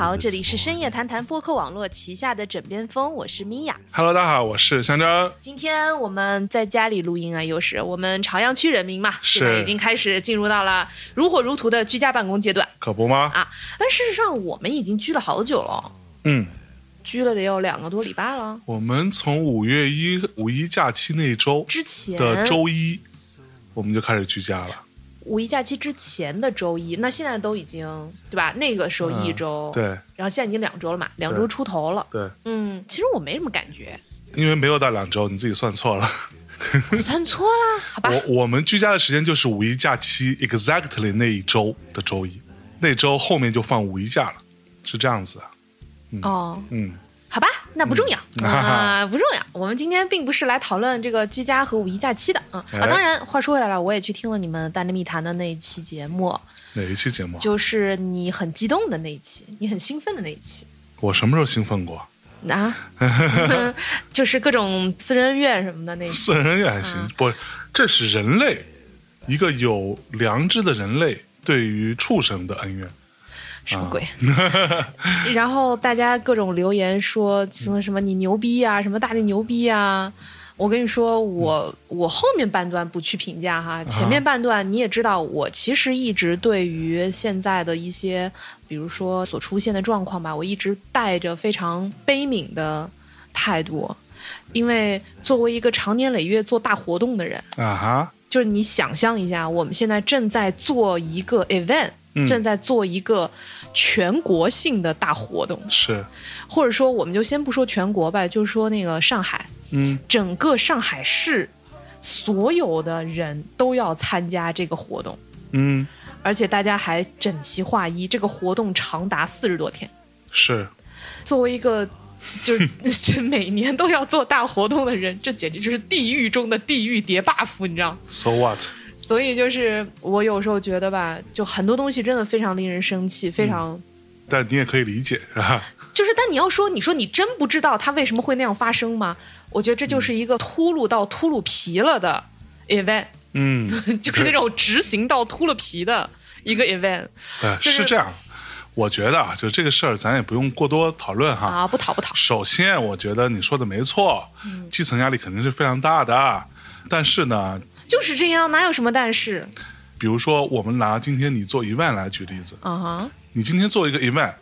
好，这里是深夜谈谈播客网络旗下的枕边风，我是米娅。Hello，大家好，我是香蕉。今天我们在家里录音啊，又是我们朝阳区人民嘛，是现在已经开始进入到了如火如荼的居家办公阶段可不吗？啊。但事实上，我们已经居了好久了，嗯，居了得有两个多礼拜了。我们从五月一五一假期那一周之前的周一，我们就开始居家了。五一假期之前的周一，那现在都已经对吧？那个时候一周，嗯对然后现在已经两周了嘛，两周出头了。对，嗯，其实我没什么感觉，因为没有到两周，你自己算错了。我算错了，好吧？我我们居家的时间就是五一假期 exactly 那一周的周一，那周后面就放五一假了，是这样子的。哦，嗯，好吧，那不重要嗯啊、不重要。我们今天并不是来讨论这个居家和五一假期的，嗯啊。哎当然，话说回来了，我也去听了你们《大内密谈》的那一期节目，哪一期节目？就是你很激动的那一期，你很兴奋的那一期我什么时候兴奋过？啊，就是各种私人恩怨什么的那一期。私人恩怨还行，嗯不，这是人类一个有良知的人类对于畜生的恩怨。什么鬼？然后大家各种留言说什么什么你牛逼啊，什么大力牛逼啊。我跟你说，我我后面半段不去评价哈，前面半段你也知道，我其实一直对于现在的一些，比如说所出现的状况吧，我一直带着非常悲悯的态度，因为作为一个长年累月做大活动的人，啊哈，就是你想象一下，我们现在正在做一个 event，、嗯正在做一个全国性的大活动，是，或者说我们就先不说全国吧，就是说那个上海，嗯，整个上海市所有的人都要参加这个活动，嗯，而且大家还整齐划一，这个活动长达四十多天。是，作为一个就是 每年都要做大活动的人，这简直就是地狱中的地狱叠 buff，你知道吗？So what？所以就是我有时候觉得吧，就很多东西真的非常令人生气，非常、但你也可以理解，是吧？就是，但你要说，你说你真不知道它为什么会那样发生吗？我觉得这就是一个秃噜到秃噜皮了的 event，嗯，就是那种执行到秃了皮的一个 event 呃，就是是这样。我觉得啊，就这个事儿，咱也不用过多讨论哈。啊，不讨不讨，首先，我觉得你说的没错，嗯基层压力肯定是非常大的。但是呢，就是这样，哪有什么但是？比如说，我们拿今天你做 event 来举例子，啊哈？你今天做一个 event，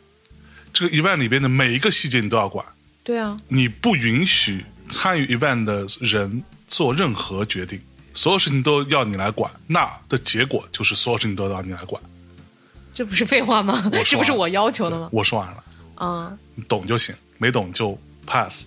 这个 event 里边的每一个细节你都要管，对啊，你不允许参与 event 的人做任何决定，所有事情都要你来管，那的结果就是所有事情都要你来管。这不是废话吗？是不是我要求的吗？我说完了，啊、你懂就行，没懂就 pass。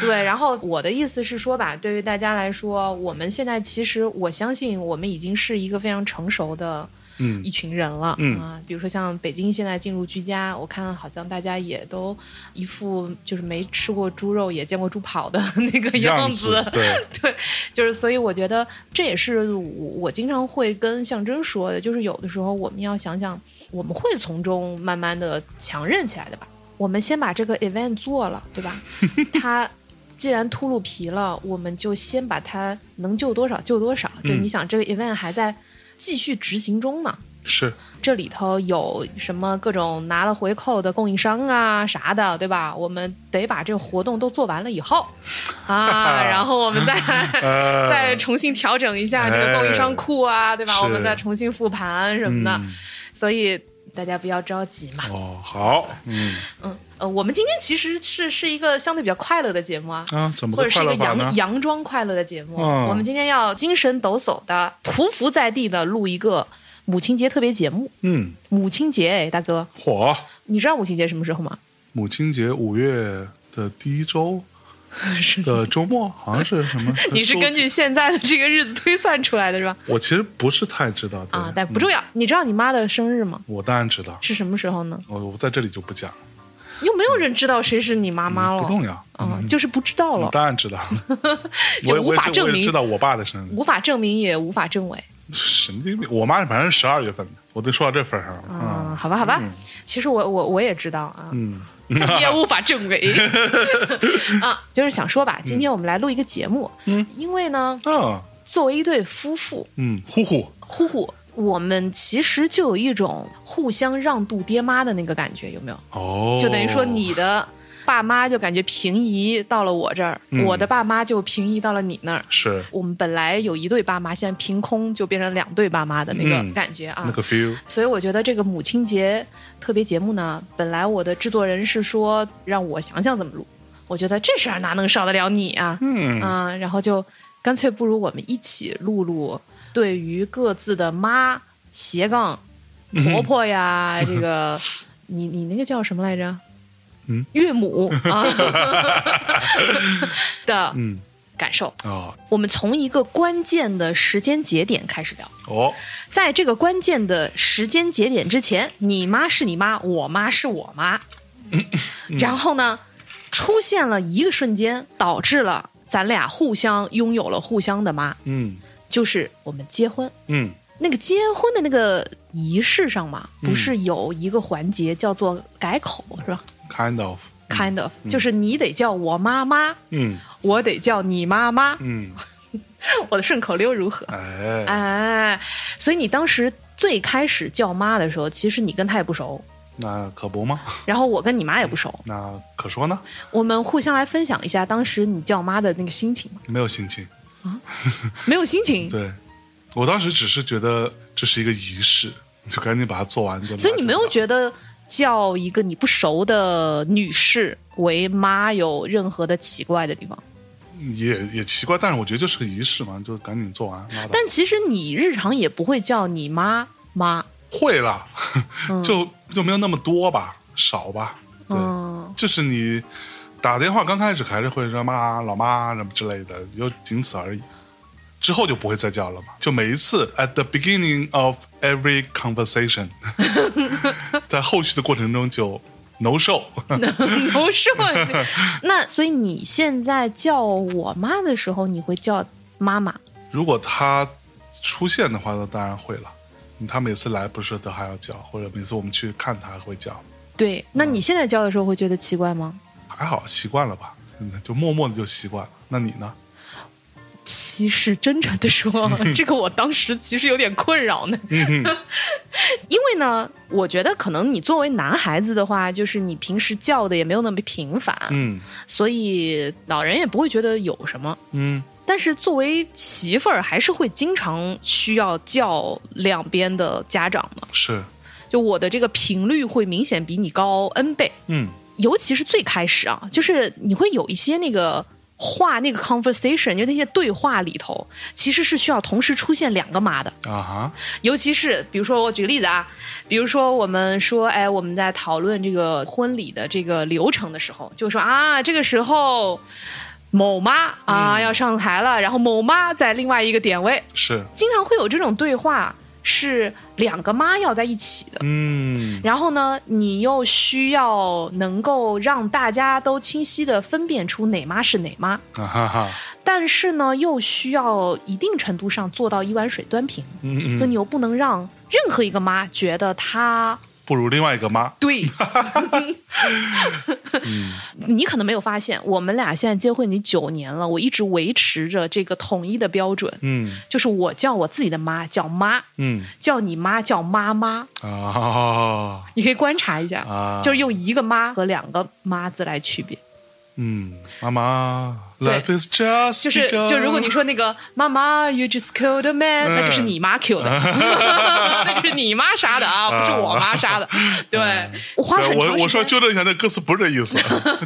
对，然后我的意思是说吧，对于大家来说，我们现在其实我相信我们已经是一个非常成熟的嗯一群人了，嗯啊，比如说像北京现在进入居家，我看好像大家也都一副就是没吃过猪肉也见过猪跑的 那个样子，对，对，就是所以我觉得这也是我我经常会跟象征说的，就是有的时候我们要想想，我们会从中慢慢的强韧起来的吧。我们先把这个 event 做了，对吧？它既然秃噜皮了，我们就先把它能救多少救多少。就你想，这个 event 还在继续执行中呢。是，这里头有什么各种拿了回扣的供应商啊啥的，对吧？我们得把这个活动都做完了以后，啊，然后我们再 呃，再重新调整一下这个供应商库啊，对吧？我们再重新复盘什么的，嗯所以大家不要着急嘛。哦，好，嗯嗯呃，我们今天其实是是一个相对比较快乐的节目啊。啊，怎么个或者是一个快乐法呢佯？佯装快乐的节目，嗯我们今天要精神抖擞的、匍匐在地的录一个母亲节特别节目。嗯，母亲节，哎，大哥，火，你知道母亲节什么时候吗？母亲节五月的第一周是 的周末，好像是什么？你是根据现在的这个日子推算出来的是吧？我其实不是太知道对啊，但不重要。你知道你妈的生日吗？我当然知道，是什么时候呢？我我在这里就不讲，又没有人知道谁是你妈妈了。不重要。啊，就是不知道了，当然知道，就无法证明知道我爸的生日，无法证明也无法证伪。神经病！我妈反正是十二月份的，我都说到这份上了。嗯，好吧，好吧。其实我我我也知道啊，嗯，也无法证伪 啊。就是想说吧，今天我们来录一个节目，嗯，因为呢，哦，作为一对夫妇，嗯，呼呼，呼呼，我们其实就有一种互相让渡爹妈的那个感觉，有没有？哦，就等于说你的爸妈就感觉平移到了我这儿，嗯我的爸妈就平移到了你那儿。是我们本来有一对爸妈，现在凭空就变成两对爸妈的那个嗯感觉啊。那个 feel，所以我觉得这个母亲节特别节目呢，本来我的制作人是说让我想想怎么录，我觉得这事儿哪能少得了你啊？嗯啊，然后就干脆不如我们一起录录对于各自的妈斜杠婆婆呀，这个你你那个叫什么来着？嗯，岳母。啊 的嗯。感受。哦。我们从一个关键的时间节点开始聊。哦，在这个关键的时间节点之前，你妈是你妈，我妈是我妈。然后呢，出现了一个瞬间，导致了咱俩互相拥有了互相的妈，嗯。就是我们结婚。嗯。那个结婚的那个仪式上嘛，嗯。不是有一个环节叫做改口是吧，kind of，？Kind of，就是你得叫我妈妈，嗯我得叫你妈妈，嗯，我的顺口溜如何？哎，哎，所以你当时最开始叫妈的时候，其实你跟她也不熟，那可不吗？然后我跟你妈也不熟，那可说呢，我们互相来分享一下当时你叫妈的那个心情。没有心情啊。没有心情，对，我当时只是觉得这是一个仪式，就赶紧把它做完。就所以你没有觉得叫一个你不熟的女士为妈有任何的奇怪的地方？也也奇怪，但是我觉得就是个仪式嘛，就赶紧做完。但其实你日常也不会叫你妈妈，会啦，就就没有那么多吧，少吧。对，嗯，就是你打电话刚开始还是会说妈、老妈什么之类的，就仅此而已。之后就不会再叫了嘛，就每一次 at the beginning of every conversation，在后续的过程中就 no show。不是我。那所以你现在叫我妈的时候，你会叫妈妈？如果她出现的话，那当然会了。她每次来不是都还要叫，或者每次我们去看她还会叫，对，那你现在叫的时候会觉得奇怪吗？还好习惯了吧，嗯就默默的就习惯了。那你呢？其实真诚的说，这个我当时其实有点困扰呢。因为呢，我觉得可能你作为男孩子的话，就是你平时叫的也没有那么频繁，嗯。所以老人也不会觉得有什么。嗯。但是作为媳妇儿，还是会经常需要叫两边的家长的。是。就我的这个频率会明显比你高 N 倍，嗯。尤其是最开始啊，就是你会有一些那个话，那个 conversation，就那些对话里头，其实是需要同时出现两个妈的。啊哈。尤其是比如说，我举个例子啊，比如说我们说，哎，我们在讨论这个婚礼的这个流程的时候，就说啊，这个时候某妈啊、要上台了，然后某妈在另外一个点位，是。经常会有这种对话，是两个妈要在一起的。嗯。然后呢，你又需要能够让大家都清晰的分辨出哪妈是哪妈，啊哈哈。但是呢，又需要一定程度上做到一碗水端平，嗯嗯，就你又不能让任何一个妈觉得她不如另外一个妈。对。你可能没有发现，我们俩现在结婚已经九年了，我一直维持着这个统一的标准，嗯。就是我叫我自己的妈叫妈，嗯。叫你妈叫妈妈。啊。你可以观察一下，啊，就是用一个妈和两个妈字来区别。嗯妈妈对，Life is just 就是就如果你说那个妈妈，you just killed a man，、嗯。那就是你妈 kill 的，那就是你妈杀的啊，不是我妈杀的。对，我花。我我说纠正一下，那歌词不是这意思，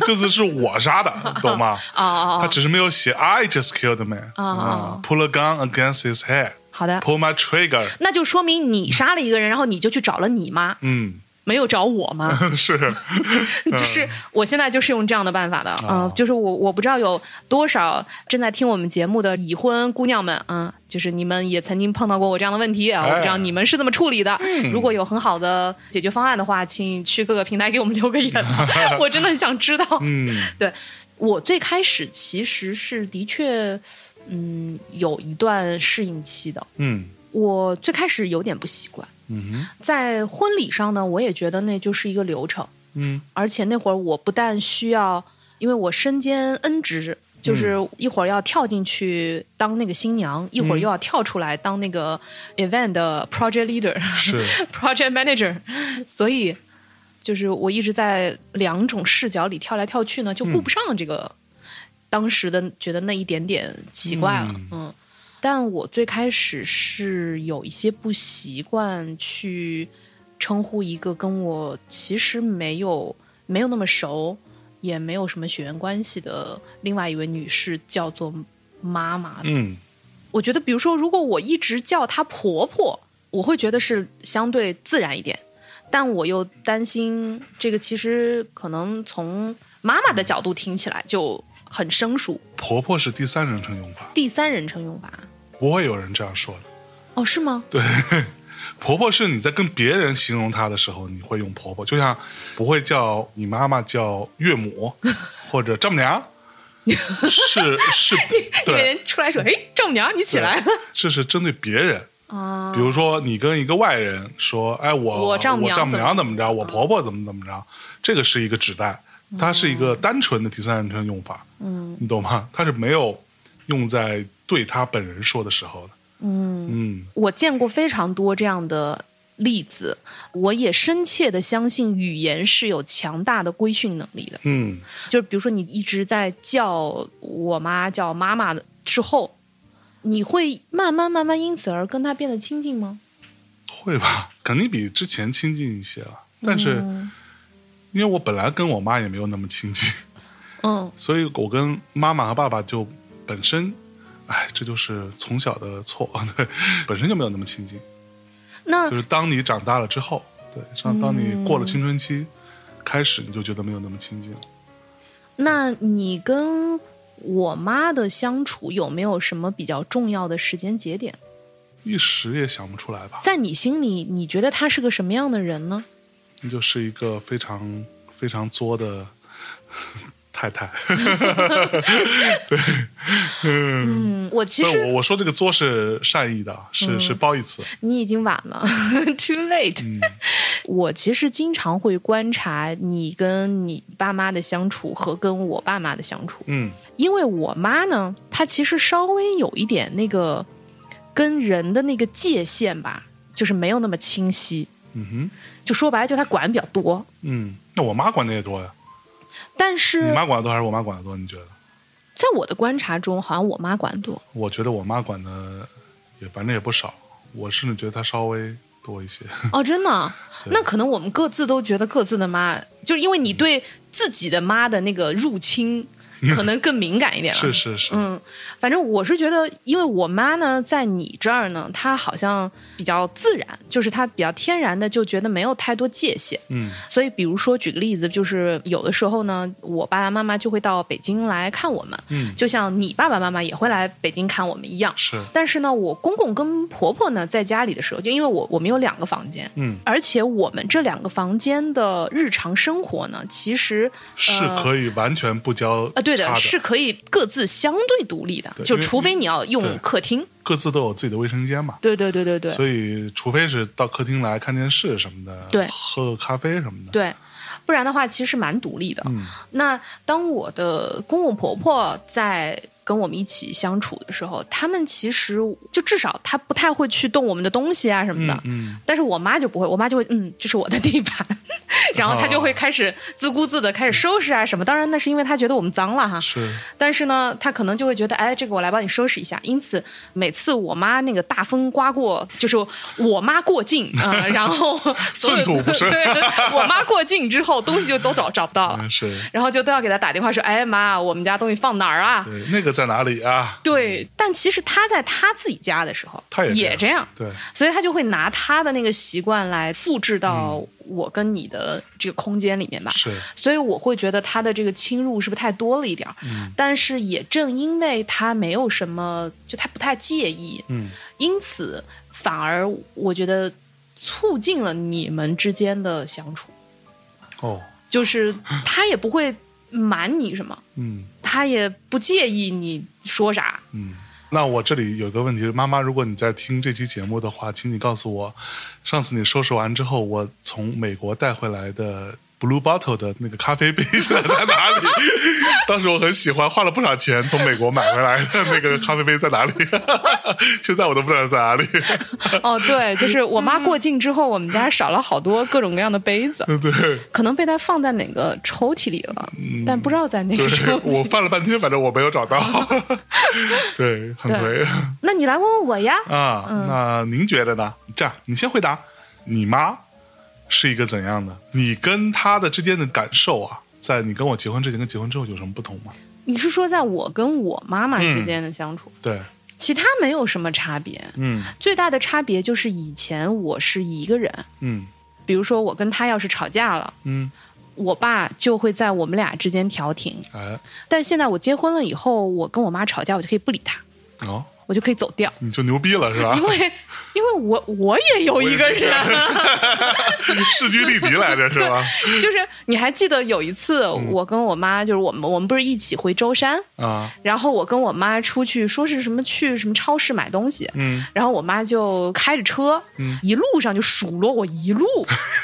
这次是我杀的，懂吗？啊啊啊！他只是没有写 I just killed a man 啊，pull a gun against his head，好的，pull my trigger，那就说明你杀了一个人，然后你就去找了你妈，嗯，没有找我吗。是，就是我现在就是用这样的办法的，嗯、哦就是我我不知道有多少正在听我们节目的已婚姑娘们，嗯，就是你们也曾经碰到过我这样的问题啊，我不知道哎你们是怎么处理的。如果有很好的解决方案的话，请去各个平台给我们留个言，我真的很想知道。嗯。对我最开始其实是的确，嗯，有一段适应期的。嗯。我最开始有点不习惯，嗯哼。在婚礼上呢，我也觉得那就是一个流程。嗯。而且那会儿我不但需要，因为我身兼 N 职，就是一会儿要跳进去当那个新娘，一会儿又要跳出来当那个 event 的 project leader，是。project manager，所以就是我一直在两种视角里跳来跳去呢，就顾不上这个、当时的觉得那一点点奇怪了，嗯。嗯。但我最开始是有一些不习惯去称呼一个跟我其实没有没有那么熟，也没有什么血缘关系的另外一位女士叫做妈妈的。嗯我觉得，比如说，如果我一直叫她婆婆，我会觉得是相对自然一点，但我又担心这个其实可能从妈妈的角度听起来就很生疏，婆婆是第三人称用法，第三人称用法。不会有人这样说的。哦，是吗？对，婆婆是你在跟别人形容她的时候，你会用婆婆，就像不会叫你妈妈叫岳母 或者丈母娘，是是，因为对，人出来说：“哎，丈母娘，你起来了。这是针对别人。”啊比如说，你跟一个外人说：“哎，我我丈母娘母娘怎么着，我婆婆怎么怎么着。”这个是一个指代，它是一个单纯的第三人称用法，嗯你懂吗？它是没有用在对他本人说的时候呢。嗯，嗯我见过非常多这样的例子，我也深切的相信语言是有强大的规训能力的。嗯，就是比如说，你一直在叫我妈叫妈妈的之后，你会慢慢慢慢因此而跟她变得亲近吗？会吧？肯定比之前亲近一些了。但是嗯因为我本来跟我妈也没有那么亲近，嗯所以我跟妈妈和爸爸就本身，哎，这就是从小的错，对，本身就没有那么亲近。那就是当你长大了之后，对，像当你过了青春期，开始你就觉得没有那么亲近了。那你跟我妈的相处有没有什么比较重要的时间节点？一时也想不出来吧？在你心里，你觉得她是个什么样的人呢？你就是一个非常非常作的太太。对嗯，我其不是我实我说这个作是善意的，是、是褒义词。你已经晚了，too late。嗯我其实经常会观察你跟你爸妈的相处和跟我爸妈的相处，嗯因为我妈呢，她其实稍微有一点那个跟人的那个界限吧，就是没有那么清晰。嗯哼就说白了，就她管比较多，嗯，那我妈管的也多呀。但是你妈管的多还是我妈管的多？你觉得？在我的观察中，好像我妈管多。我觉得我妈管的也反正也不少，我甚至觉得她稍微多一些。哦，真的？那可能我们各自都觉得各自的妈，就是因为你对自己的妈的那个入侵，可能更敏感一点了。是是是，嗯，反正我是觉得，因为我妈呢，在你这儿呢，她好像比较自然，就是她比较天然的就觉得没有太多界限。嗯所以，比如说举个例子，就是有的时候呢，我爸爸妈妈就会到北京来看我们，嗯，就像你爸爸妈妈也会来北京看我们一样。是，但是呢，我公公跟婆婆呢，在家里的时候，就因为我我们有两个房间，嗯而且我们这两个房间的日常生活呢，其实是可以完全不交呃，对的，叉的，是可以各自相对独立的，就除非你要用客厅。各自都有自己的卫生间嘛。对对对对对所以，除非是到客厅来看电视什么的，对喝个咖啡什么的，对，不然的话其实蛮独立的。嗯那当我的公公婆婆在跟我们一起相处的时候，他们其实就至少他不太会去动我们的东西啊什么的。嗯但是我妈就不会，我妈就会，嗯，这是我的地盘，然后她就会开始自顾自的开始收拾啊什么。当然那是因为她觉得我们脏了哈但是呢，她可能就会觉得，哎，这个我来帮你收拾一下。因此，每次我妈那个大风刮过，就是我妈过境啊、呃然后所有寸土不 生对，我妈过境之后，东西就都找找不到了。嗯是，然后就都要给她打电话说：“哎妈，我们家东西放哪儿啊？”对，那个在哪里啊？对，但其实他在他自己家的时候，他也也这样，对，所以他就会拿他的那个习惯来复制到我跟你的这个空间里面吧。是，所以我会觉得他的这个侵入是不是太多了一点儿？嗯。但是也正因为他没有什么，就他不太介意，嗯。因此反而我觉得促进了你们之间的相处，哦，就是他也不会瞒你什么，嗯他也不介意你说啥。嗯。那我这里有个问题，妈妈，如果你在听这期节目的话，请你告诉我，上次你收拾完之后，我从美国带回来的 Blue Bottle 的那个咖啡杯现在在哪里？当时我很喜欢，花了不少钱从美国买回来的那个咖啡杯在哪里？现在我都不知道在哪里。哦，对，就是我妈过境之后，我们家少了好多各种各样的杯子，对，可能被她放在哪个抽屉里了，但不知道在哪个抽屉我。翻了半天，反正我没有找到。对，很对颓那你来问问我呀？啊。那您觉得呢？这样，你先回答，你妈是一个怎样的？你跟他的之间的感受啊，在你跟我结婚之前跟结婚之后有什么不同吗？你是说在我跟我妈妈之间的相处，对，其他没有什么差别，嗯。最大的差别就是以前我是一个人，嗯。比如说我跟他要是吵架了，嗯，我爸就会在我们俩之间调停。哎，但是现在我结婚了以后，我跟我妈吵架，我就可以不理他，哦，我就可以走掉，你就牛逼了是吧？因？为因为我我也有一个人，势均力敌来着是吧？就是你还记得有一次，我跟我妈就是我们我们不是一起回舟山，啊，然后我跟我妈出去说是什么去什么超市买东西，嗯。然后我妈就开着车，嗯。一路上就数落我一路，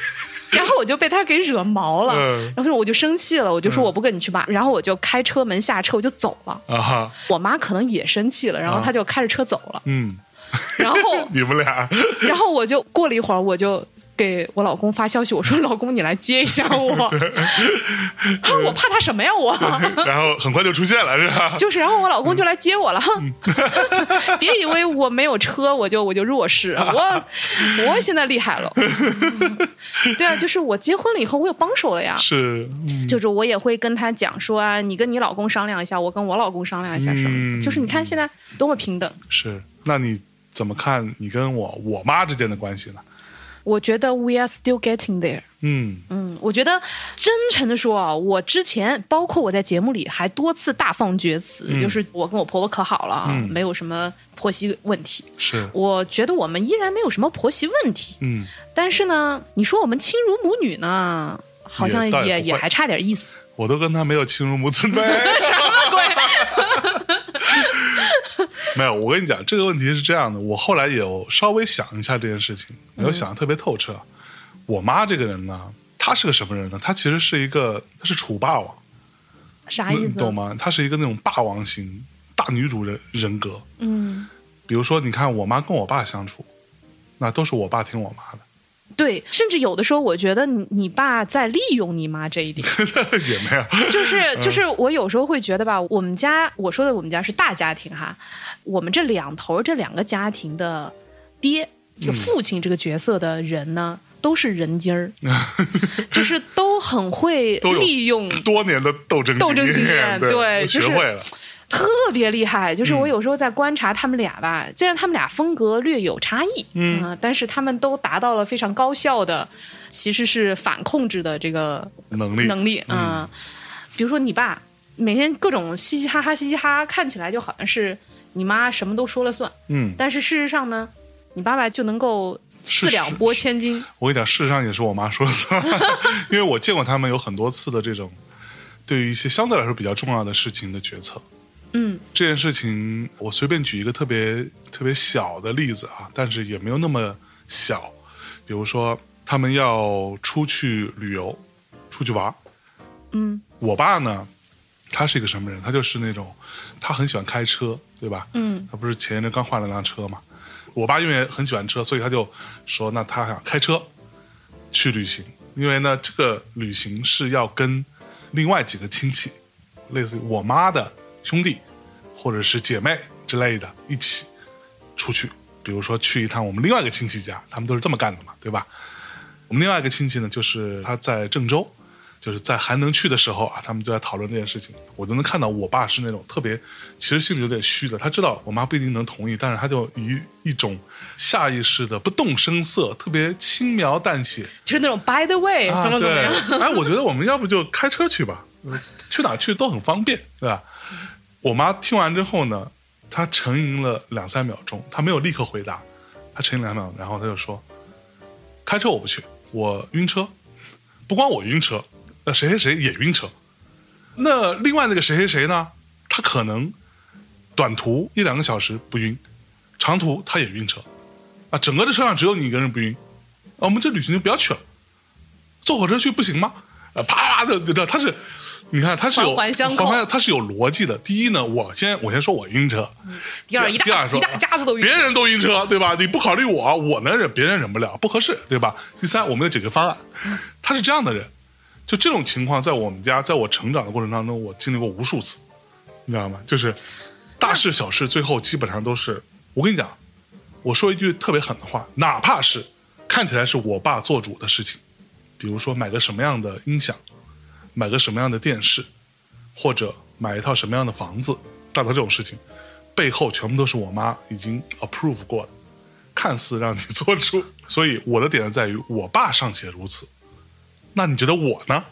然后我就被他给惹毛了，嗯。然后我就生气了，我就说我不跟你去吧，然后我就开车门下车我就走了。啊哈，我妈可能也生气了，然后她就开着车走了，嗯，然后 你们俩然后我就过了一会儿，我就给我老公发消息，我说老公你来接一下我，啊我怕他什么呀我。然后很快就出现了，是吧？就是，然后我老公就来接我了，哼！别以为我没有车，我就我就弱势，我我现在厉害了。对啊，就是我结婚了以后，我有帮手了呀。是，嗯就是我也会跟他讲说啊，你跟你老公商量一下，我跟我老公商量一下什么。嗯就是你看现在多么平等。是。那你怎么看你跟我我妈之间的关系呢？我觉得 we are still getting there。嗯嗯，我觉得真诚的说啊，我之前包括我在节目里还多次大放厥词，嗯就是我跟我婆婆可好了，啊，嗯没有什么婆媳问题。是，我觉得我们依然没有什么婆媳问题，嗯但是呢，你说我们亲如母女呢，好像也也还差点意思。我都跟她没有亲如母子对。没有，我跟你讲，这个问题是这样的，我后来有稍微想一下这件事情，没有想的特别透彻。我妈这个人呢，她是个什么人呢？她其实是一个，她是楚霸王，啥意思？你懂吗？她是一个那种霸王型大女主人人格。嗯，比如说，你看我妈跟我爸相处，那都是我爸听我妈的，对，甚至有的时候，我觉得你你爸在利用你妈这一点，也没有。就是嗯就是我有时候会觉得吧，我们家我说的我们家是大家庭哈，我们这两头这两个家庭的爹，就父亲这个角色的人呢。都是人精儿，就是都很会利用多年的斗争斗争经验，对，就是学会了。特别厉害，就是嗯。我有时候在观察他们俩吧，虽然他们俩风格略有差异，嗯。呃但是他们都达到了非常高效的，其实是反控制的这个能力。能力啊、嗯比如说你爸每天各种嘻嘻哈哈、嘻嘻哈哈，看起来就好像是你妈什么都说了算，嗯，但是事实上呢，你爸爸就能够是四两拨千斤。我跟你讲，事实上也是我妈说的算，因为我见过他们有很多次的这种对于一些相对来说比较重要的事情的决策。嗯这件事情，我随便举一个特别特别小的例子啊，但是也没有那么小。比如说，他们要出去旅游，出去玩，嗯我爸呢，他是一个什么人？他就是那种，他很喜欢开车，对吧？嗯他不是前一阵刚换了辆车嘛？我爸因为很喜欢车，所以他就说，那他想开车去旅行，因为呢，这个旅行是要跟另外几个亲戚，类似于我妈的兄弟或者是姐妹之类的，一起出去。比如说去一趟我们另外一个亲戚家，他们都是这么干的嘛，对吧？我们另外一个亲戚呢，就是他在郑州，就是在还能去的时候啊，他们就在讨论这件事情。我都能看到我爸是那种特别，其实心里有点虚的。他知道我妈不一定能同意，但是他就以一种下意识的不动声色、特别轻描淡写，就是那种 by the way，、啊怎么怎么样。对哎，我觉得我们要不就开车去吧，呃 去哪去都很方便，对吧？我妈听完之后呢，她沉吟了两三秒钟，她没有立刻回答，她沉吟两秒，然后她就说：“开车我不去，我晕车，不光我晕车，那谁谁谁也晕车。那另外那个谁谁谁呢？他可能短途一两个小时不晕，长途他也晕车，啊，整个的车上只有你一个人不晕，啊，我们这旅行就不要去了。坐火车去不行吗？呃，啪啪的，对，他是，你看他是有环环相扣环他是有逻辑的。第一呢，我先我先说我晕车，第二一大家子都晕别人都晕车，对吧？你不考虑我，我能忍，别人忍不了，不合适，对吧？第三，我们的解决方案，他是这样的人，就这种情况，在我们家，在我成长的过程当中，我经历过无数次，你知道吗？就是大事小事，最后基本上都是我跟你讲，我说一句特别狠的话，哪怕是看起来是我爸做主的事情，比如说买个什么样的音响，买个什么样的电视，或者买一套什么样的房子，大概这种事情，背后全部都是我妈已经 approve 过的，看似让你做主。所以我的点在于，我爸尚且如此，那你觉得我呢？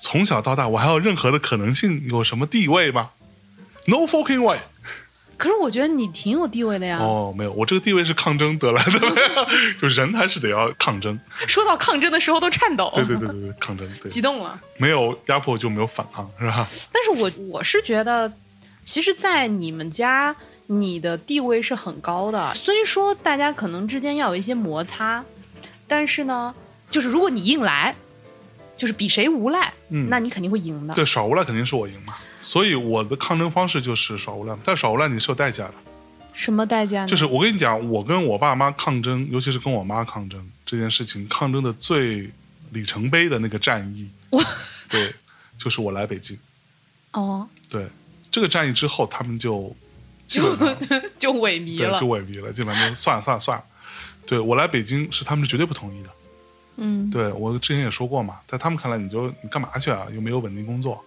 从小到大，我还有任何的可能性有什么地位吗？No fucking way！可是我觉得你挺有地位的呀。哦，没有，我这个地位是抗争得来的，就人还是得要抗争。说到抗争的时候都颤抖，对对对对对，抗争，对，激动了。没有压迫就没有反抗，是吧？但是我我是觉得，其实，在你们家，你的地位是很高的。虽说大家可能之间要有一些摩擦，但是呢，就是如果你硬来，就是比谁无赖，嗯那你肯定会赢的。对，耍无赖肯定是我赢嘛。所以我的抗争方式就是耍无赖，但耍无赖你是有代价的。什么代价呢？就是我跟你讲，我跟我爸妈抗争，尤其是跟我妈抗争这件事情，抗争的最里程碑的那个战役，对，就是我来北京。哦，对，这个战役之后，他们就就 就萎靡对了就。萎靡了，基本上就算了算了算了。对我来北京是他们是绝对不同意的。嗯，对我之前也说过嘛，在他们看来，你就你干嘛去啊？又没有稳定工作，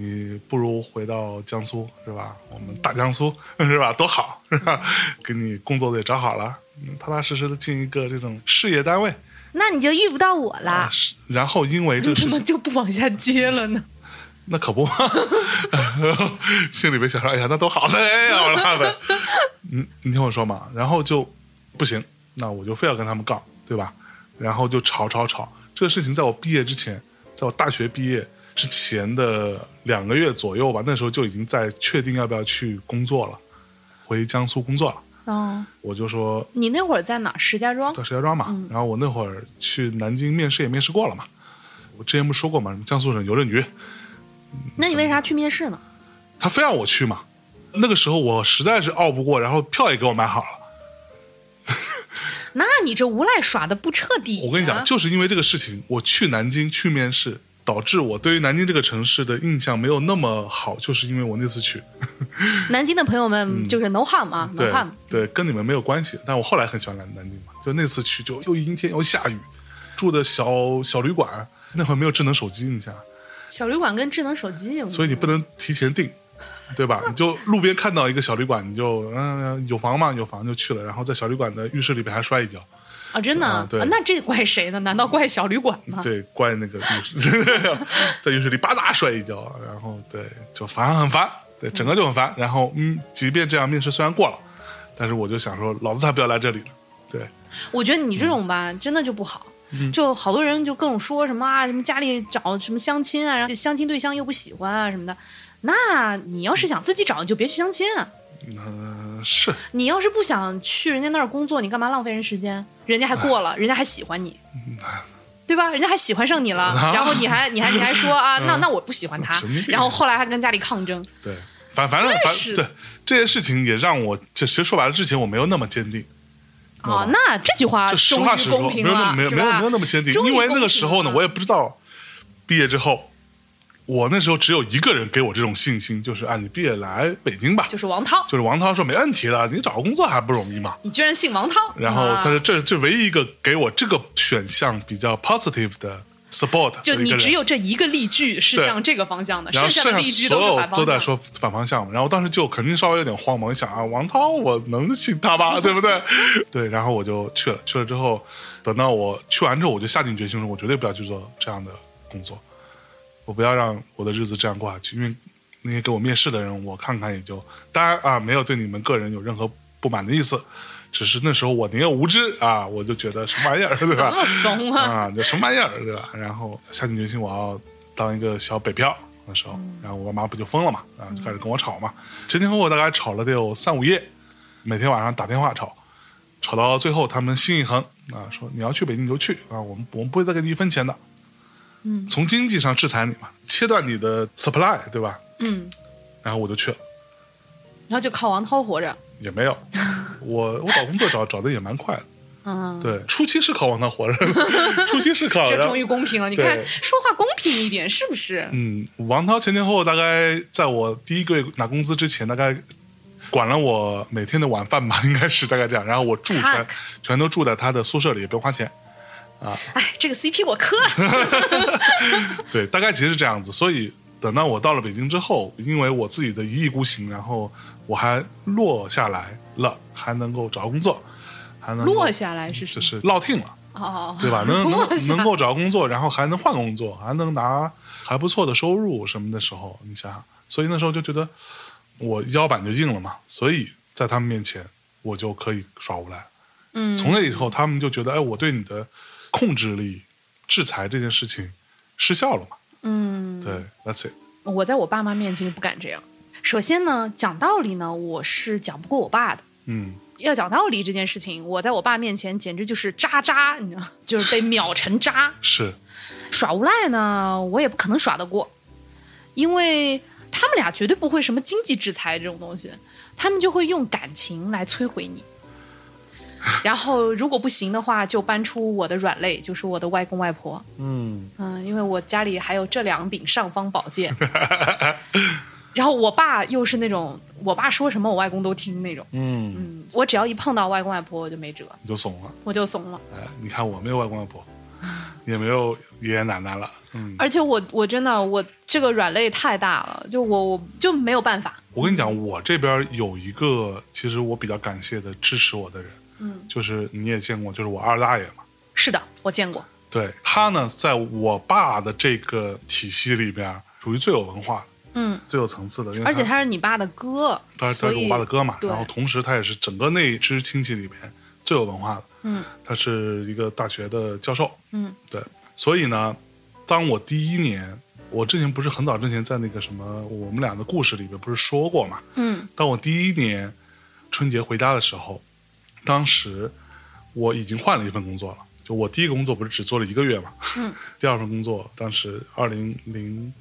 你不如回到江苏是吧？我们大江苏是吧？多好是吧？给你工作的也找好了，嗯踏踏实实的进一个这种事业单位那你就遇不到我啊啦。是然后因为这你怎么就不往下接了呢？那可不嘛，心里边想说，哎呀，那多好的，哎呀，我拉呗。你你听我说嘛，然后就不行，那我就非要跟他们杠，对吧？然后就吵吵吵。这个事情在我毕业之前，在我大学毕业之前的两个月左右吧，那时候就已经在确定要不要去工作了，回江苏工作了。哦，我就说你那会儿在哪儿？石家庄。在石家庄嘛，然后我那会儿去南京面试也面试过了嘛。我之前不是说过嘛，什么江苏省邮政局，那你为啥去面试呢？他非让我去嘛。那个时候我实在是拗不过，然后票也给我买好了。那你这无赖耍的不彻底、我跟你讲，，就是因为这个事情，我去南京去面试，导致我对于南京这个城市的印象没有那么好，就是因为我那次去，南京的朋友们就是 no harm 啊、对 no harm。对，跟你们没有关系。但我后来很喜欢南南京嘛，就那次去就又阴天又下雨，住的小小旅馆，那会儿没有智能手机，你想，小旅馆跟智能手机有关所以你不能提前订。对吧？你就路边看到一个小旅馆，你就嗯、有房嘛？有房就去了，然后在小旅馆的浴室里边还摔一跤，啊，真的啊对那这怪谁呢？难道怪小旅馆吗？对，怪那个浴室，在浴室里吧嗒摔一跤，然后对，就烦很烦，对，整个就很烦。然后嗯，即便这样，面试虽然过了，但是我就想说，老子才不要来这里呢。对，我觉得你这种吧，真的就不好。嗯就好多人就各种说什么啊，什么家里找什么相亲啊，然后相亲对象又不喜欢啊什么的。那你要是想自己找，你就别去相亲啊。嗯、是，你要是不想去人家那儿工作，你干嘛浪费人时间？人家还过了，人家还喜欢你，对吧？人家还喜欢上你了，然后你还你还你还说啊，那那我不喜欢他然后后来还跟家里抗争。对，反反正反是对这些事情也让我，就其实说白了，之前我没有那么坚定。啊，那这句话说，公平了，没有那么没有没有没有那么坚定，因为那个时候呢，我也不知道毕业之后，我那时候只有一个人给我这种信心，就是啊，你毕业来北京吧，就是王涛，就是王涛说没问题的，你找个工作还不容易吗。你居然姓王涛，然后啊。他说这这唯一一个给我这个选项比较 positive 的 support，就你只有这一个例句是向这个方向的，剩下的例句所有是反方向。都在说反方向嘛，然后当时就肯定稍微有点慌忙，我想啊，王涛我能信他吧，对不对？对，然后我就去了，去了之后，等到我去完之后，我就下定决心说，我绝对不要去做这样的工作，我不要让我的日子这样过下去，因为那些给我面试的人，我看看也就，当然啊，没有对你们个人有任何不满的意思，只是那时候我年幼无知啊，我就觉得什么玩意儿，对吧？怂啊！啊，这什么玩意儿，对吧？然后下定决心我要当一个小北漂那时候，然后我妈不就疯了嘛，啊，就开始跟我吵嘛，前前后后大概吵了得有三五夜，每天晚上打电话吵，吵到最后他们心一横啊，说你要去北京你就去啊，我们我们不会再给你一分钱的，嗯从经济上制裁你嘛，切断你的 supply，对吧？嗯，然后我就去了，然后就靠王涛活着。也没有，我我找工作找找的也蛮快的，嗯，对，初期是靠王涛活着，初期是靠，这终于公平了。你看，说话公平一点，是不是？嗯，王涛前前后后大概在我第一个月拿工资之前，大概管了我每天的晚饭吧，应该是大概这样。然后我住全全都住在他的宿舍里，也不用花钱。哎，这个 CP 我磕。对，大概其实是这样子。所以等到我到了北京之后，因为我自己的一意孤行，然后我还落下来了，还能够找到工作，还能落下来是什么？就是落听了。哦，对吧？能能能够找到工作，然后还能换工作，还能拿还不错的收入什么的时候，你想想，所以那时候就觉得我腰板就硬了嘛，所以在他们面前我就可以耍无赖。嗯，从那以后，他们就觉得，哎，我对你的控制力、制裁这件事情失效了嘛？嗯，对，That's it。我在我爸妈面前就不敢这样。首先呢，讲道理呢，我是讲不过我爸的。嗯，要讲道理这件事情，我在我爸面前简直就是渣渣，你知道吗，就是被秒成渣。是，耍无赖呢，我也不可能耍得过，因为他们俩绝对不会什么经济制裁这种东西，他们就会用感情来摧毁你。然后如果不行的话，就搬出我的软肋，就是我的外公外婆。嗯嗯，因为我家里还有这两柄尚方宝剑。然后我爸又是那种，我爸说什么我外公都听那种。嗯，嗯，我只要一碰到外公外婆，我就没辙，你就怂了。我就怂了。哎，你看我没有外公外婆，也没有爷爷奶奶了。嗯，而且我我真的我这个软肋太大了，就我我就没有办法。我跟你讲，我这边有一个，其实我比较感谢的支持我的人，嗯，就是你也见过，就是我二大爷嘛。是的，我见过。对他呢，在我爸的这个体系里边，属于最有文化的、嗯，最有层次的。而且他他是你爸的哥，他他是我爸的哥嘛，然后同时他也是整个那支亲戚里边最有文化的。嗯他是一个大学的教授，嗯对，所以呢，当我第一年，我之前不是很早之前在那个什么我们俩的故事里边不是说过嘛，嗯当我第一年春节回家的时候，当时我已经换了一份工作了。就我第一个工作不是只做了一个月嘛，嗯 第二份工作当时二零零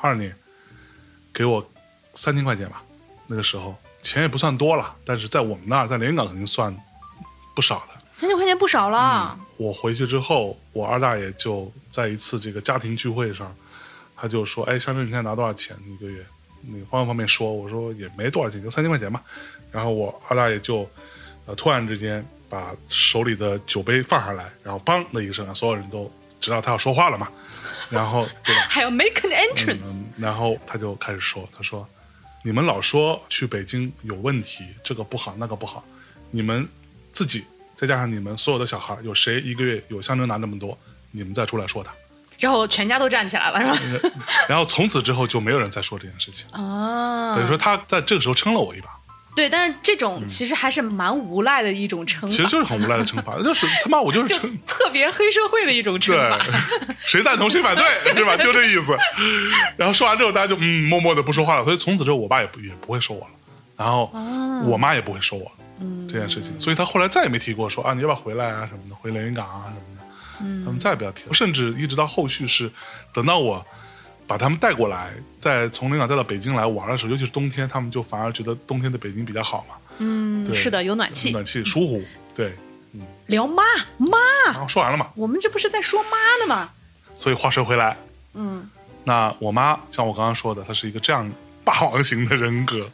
二年给我三千块钱吧，那个时候钱也不算多了，但是在我们那儿，在连云港肯定算不少的。三千块钱不少了。我回去之后，我二大爷就在一次这个家庭聚会上，他就说：“哎，香珍，你现在拿多少钱一个月？”那个方方面面说，我说也没多少钱，就三千块钱吧。然后我二大爷就，呃，突然之间把手里的酒杯放下来，然后梆的一声，所有人都知道他要说话了嘛。然后对吧？还要 make an entrance，、嗯，然后他就开始说，他说：“你们老说去北京有问题，这个不好，那个不好，你们自己再加上你们所有的小孩，有谁一个月有象征拿那么多？你们再出来说他。然后全家都站起来了，是吧？然后从此之后就没有人再说这件事情。啊，等于说他在这个时候撑了我一把，对，但是这种其实还是蛮无赖的一种惩罚，其实就是很无赖的惩罚，就是他妈我就是就撑。特别黑社会的一种惩罚。对，谁赞同谁反对，对吧？就这意思。然后说完之后，大家就嗯默默的不说话了。所以从此之后，我爸也不也不会说我了，然后我妈也不会说我了、这件事情。所以他后来再也没提过说啊，你要不要回来啊什么的，回连云港啊什么的。他们再也不要提了。甚至一直到后续是等到我把他们带过来，再从连云港带到北京来玩的时候，尤其是冬天，他们就反而觉得冬天的北京比较好嘛，嗯，对是的，有暖气。暖气舒服。对，嗯聊妈妈，然后说完了嘛，我们这不是在说妈呢吗？所以话说回来，嗯那我妈像我刚刚说的，她是一个这样霸王型的人格，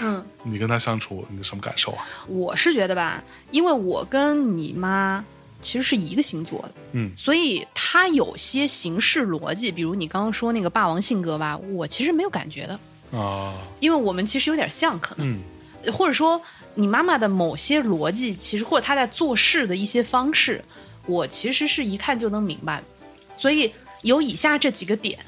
嗯，你跟她相处，你的什么感受啊？我是觉得吧，因为我跟你妈其实是一个星座的，嗯所以他有些行事逻辑，比如你刚刚说那个霸王性格吧，我其实没有感觉的，啊，因为我们其实有点像，可能。嗯或者说你妈妈的某些逻辑，其实或者她在做事的一些方式，我其实是一看就能明白的。所以有以下这几个点，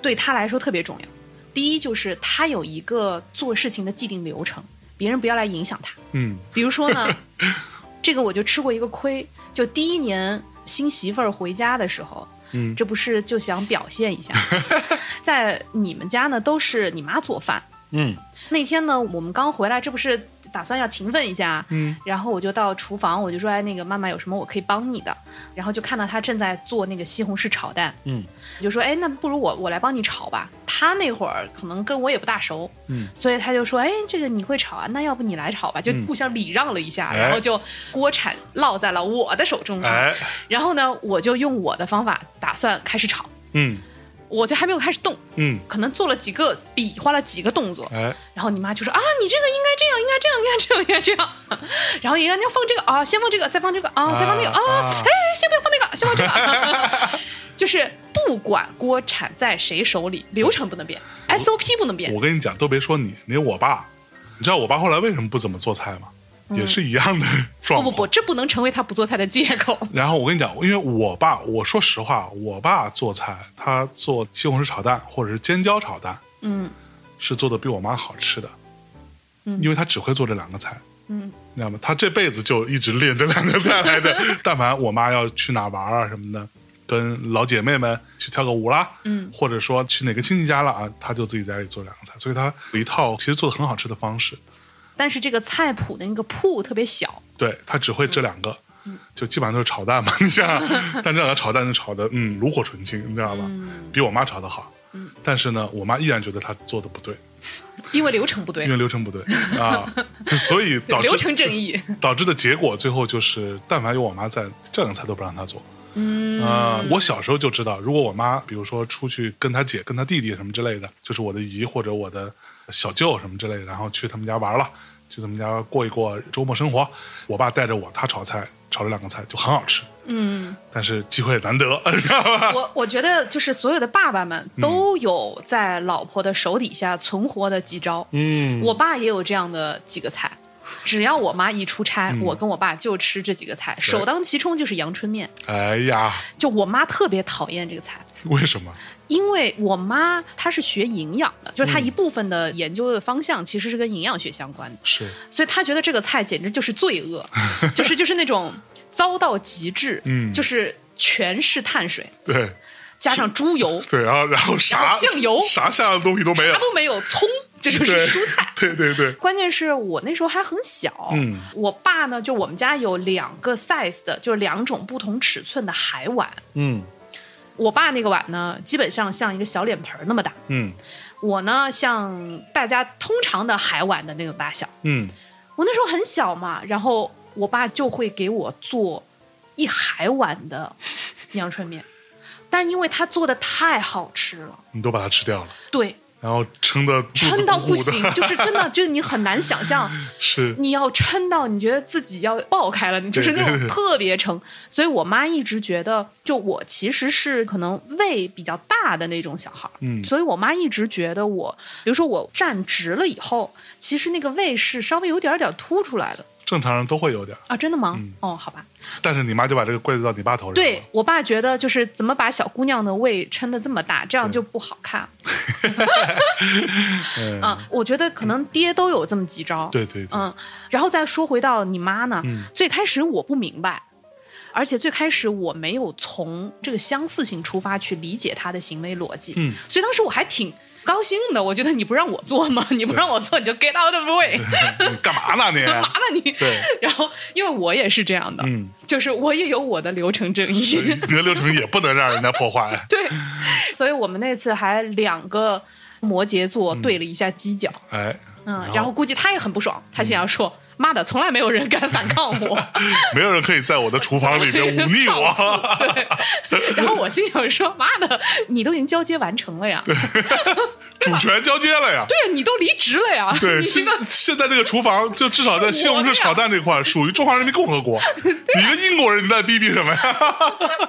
对她来说特别重要。第一就是她有一个做事情的既定流程，别人不要来影响她。嗯比如说呢，这个我就吃过一个亏，就第一年新媳妇儿回家的时候，嗯这不是就想表现一下，在你们家呢都是你妈做饭。嗯那天呢，我们刚回来，这不是打算要勤奋一下，嗯，然后我就到厨房，我就说，哎，那个妈妈有什么我可以帮你的？然后就看到她正在做那个西红柿炒蛋，嗯，我就说，哎，那不如我我来帮你炒吧。她那会儿可能跟我也不大熟，嗯，所以她就说，哎，这个你会炒啊，那要不你来炒吧，就嗯。互相礼让了一下，哎。然后就锅铲落在了我的手中啊。哎，然后呢，我就用我的方法打算开始炒，嗯我就还没有开始动，嗯，可能做了几个比划了几个动作，哎，然后你妈就说啊，你这个应该这样，应该这样，应该这样，应该这样。然后人家要放这个啊，先放这个，再放这个啊，再放那个啊，啊哎，先不要放那个，先放这个。就是不管锅铲在谁手里，流程不能变，SOP 不能变。我跟你讲，都别说你，连我爸，你知道我爸后来为什么不怎么做菜吗？也是一样的状况。不不不，这不能成为他不做菜的借口。然后我跟你讲，因为我爸，我说实话，我爸做菜，他做西红柿炒蛋或者是尖椒炒蛋，嗯是做的比我妈好吃的。嗯因为他只会做这两个菜，嗯你知道吗？他这辈子就一直练这两个菜来着。但凡我妈要去哪玩啊什么的，跟老姐妹们去跳个舞啦，嗯或者说去哪个亲戚家了啊，他就自己在家里做两个菜，所以他有一套其实做的很好吃的方式。但是这个菜谱的那个铺特别小，对他只会这两个，嗯就基本上都是炒蛋嘛。你想想，但这两个炒蛋就炒的嗯炉火纯青，你知道吧？嗯比我妈炒的好。但是呢，我妈依然觉得她做的不对，因为流程不对因，为流程不对啊，就所以导致流程正义。导致的结果，最后就是，但凡有我妈在，这两个菜都不让她做。嗯啊、我小时候就知道，如果我妈比如说出去跟她姐、跟她弟弟什么之类的，就是我的姨或者我的小舅什么之类的，然后去他们家玩了，去咱们家过一过周末生活，我爸带着我，他炒菜，炒这两个菜就很好吃，嗯，但是机会难得，知道吧？我我觉得就是所有的爸爸们都有在老婆的手底下存活的几招。嗯，我爸也有这样的几个菜，只要我妈一出差，我跟我爸就吃这几个菜，首当其冲就是阳春面。哎呀，就我妈特别讨厌这个菜。为什么？因为我妈她是学营养的，就是她一部分的研究的方向其实是跟营养学相关的，是。所以她觉得这个菜简直就是罪恶，就是就是那种糟到极致，嗯。就是全是碳水，对。加上猪油，对，然后然后然啥后酱油。啥下的东西都没有。啥，都没有，葱，这就是蔬菜。对对对，关键是我那时候还很小，嗯。我爸呢，就我们家有两个 size 的，就是两种不同尺寸的海碗。嗯我爸那个碗呢，基本上像一个小脸盆那么大，嗯。我呢像大家通常的海碗的那种大小。嗯，我那时候很小嘛，然后我爸就会给我做一海碗的阳春面，但因为他做的太好吃了，你都把它吃掉了，对，然后撑的。撑到不行，就是真的，就是你很难想象，是。你要撑到你觉得自己要爆开了，你就是那种对对对。特别撑。所以我妈一直觉得，就我其实是可能胃比较大的那种小孩儿，嗯。所以我妈一直觉得我，比如说我站直了以后，其实那个胃是稍微有点点凸出来的正常人都会有点，啊，真的吗？嗯哦，好吧。但是你妈就把这个怪罪到你爸头上。对我爸觉得就是怎么把小姑娘的胃撑得这么大，这样就不好看 嗯，啊。我觉得可能爹都有这么几招。对对对，嗯，然后再说回到你妈呢，嗯最开始我不明白，而且最开始我没有从这个相似性出发去理解她的行为逻辑，嗯所以当时我还挺高兴的。我觉得你不让我做吗？你不让我做，你就 get out of the way，你 干嘛呢你？干嘛呢你？对，然后因为我也是这样的，嗯，就是我也有我的流程正义，你的流程也不能让人家破坏。对，所以我们那次还两个摩羯座对了一下犄角，哎，嗯，然后估计他也很不爽，他想要说：“妈的，从来没有人敢反抗我。”没有人可以在我的厨房里面忤逆我。然后我心想说：“妈的，你都已经交接完成了呀，对主权交接了呀。对，你都离职了呀，对，你这现个现在这个厨房就至少在西红柿炒蛋这块 属于中华人民共和国。你个英国人，你在逼逼什么呀？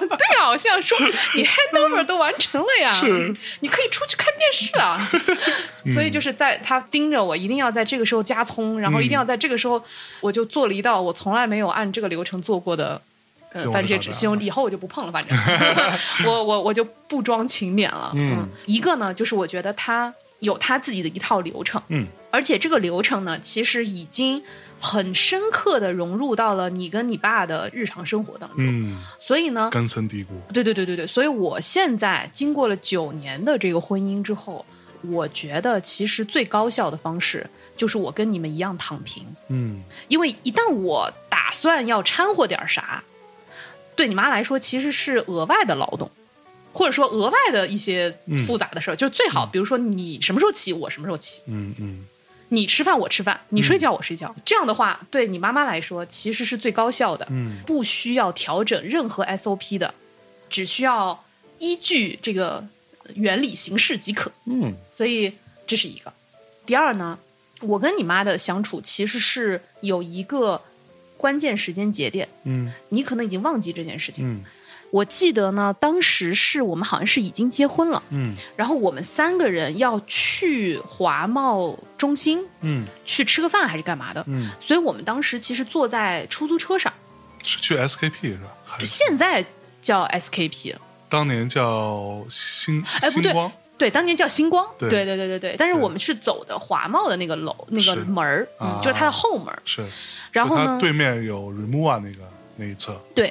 对啊，我心想说你 handover 都完成了呀，是你可以出去看电视啊。所以就是在他盯着我，一定要在这个时候加葱，然后一定要在这个时候，我就做了一道我从来没有按这个流程做过的。呃，番茄炒蛋汁西红柿以后我就不碰了，反正 我我我就不装勤勉了。嗯一个呢，就是我觉得他有他自己的一套流程，嗯而且这个流程呢，其实已经很深刻的融入到了你跟你爸的日常生活当中。嗯，所以呢，根深蒂固。对对对对对，所以我现在经过了九年的这个婚姻之后，我觉得其实最高效的方式就是我跟你们一样躺平，嗯。因为一旦我打算要掺和点儿啥，对你妈来说其实是额外的劳动，或者说额外的一些复杂的事儿，就是最好，比如说你什么时候起，我什么时候起，嗯嗯。你吃饭我吃饭，你睡觉我睡觉，这样的话对你妈妈来说其实是最高效的，嗯。不需要调整任何 SOP 的，只需要依据这个原理行事即可。嗯。所以这是一个。第二呢，我跟你妈的相处其实是有一个关键时间节点，嗯。你可能已经忘记这件事情。嗯。我记得呢，当时是我们好像是已经结婚了，嗯。然后我们三个人要去华贸中心嗯。去吃个饭还是干嘛的，嗯，所以我们当时其实坐在出租车上，是去 SKP 是吧？还是？现在叫 SKP 了。当年叫星哎不对星光？对，当年叫星光，对。对对对对对。但是我们是走的华贸的那个楼那个门儿，啊。嗯，就是它的后门儿。是，然后呢，对面有 Remova 那个那一侧，对，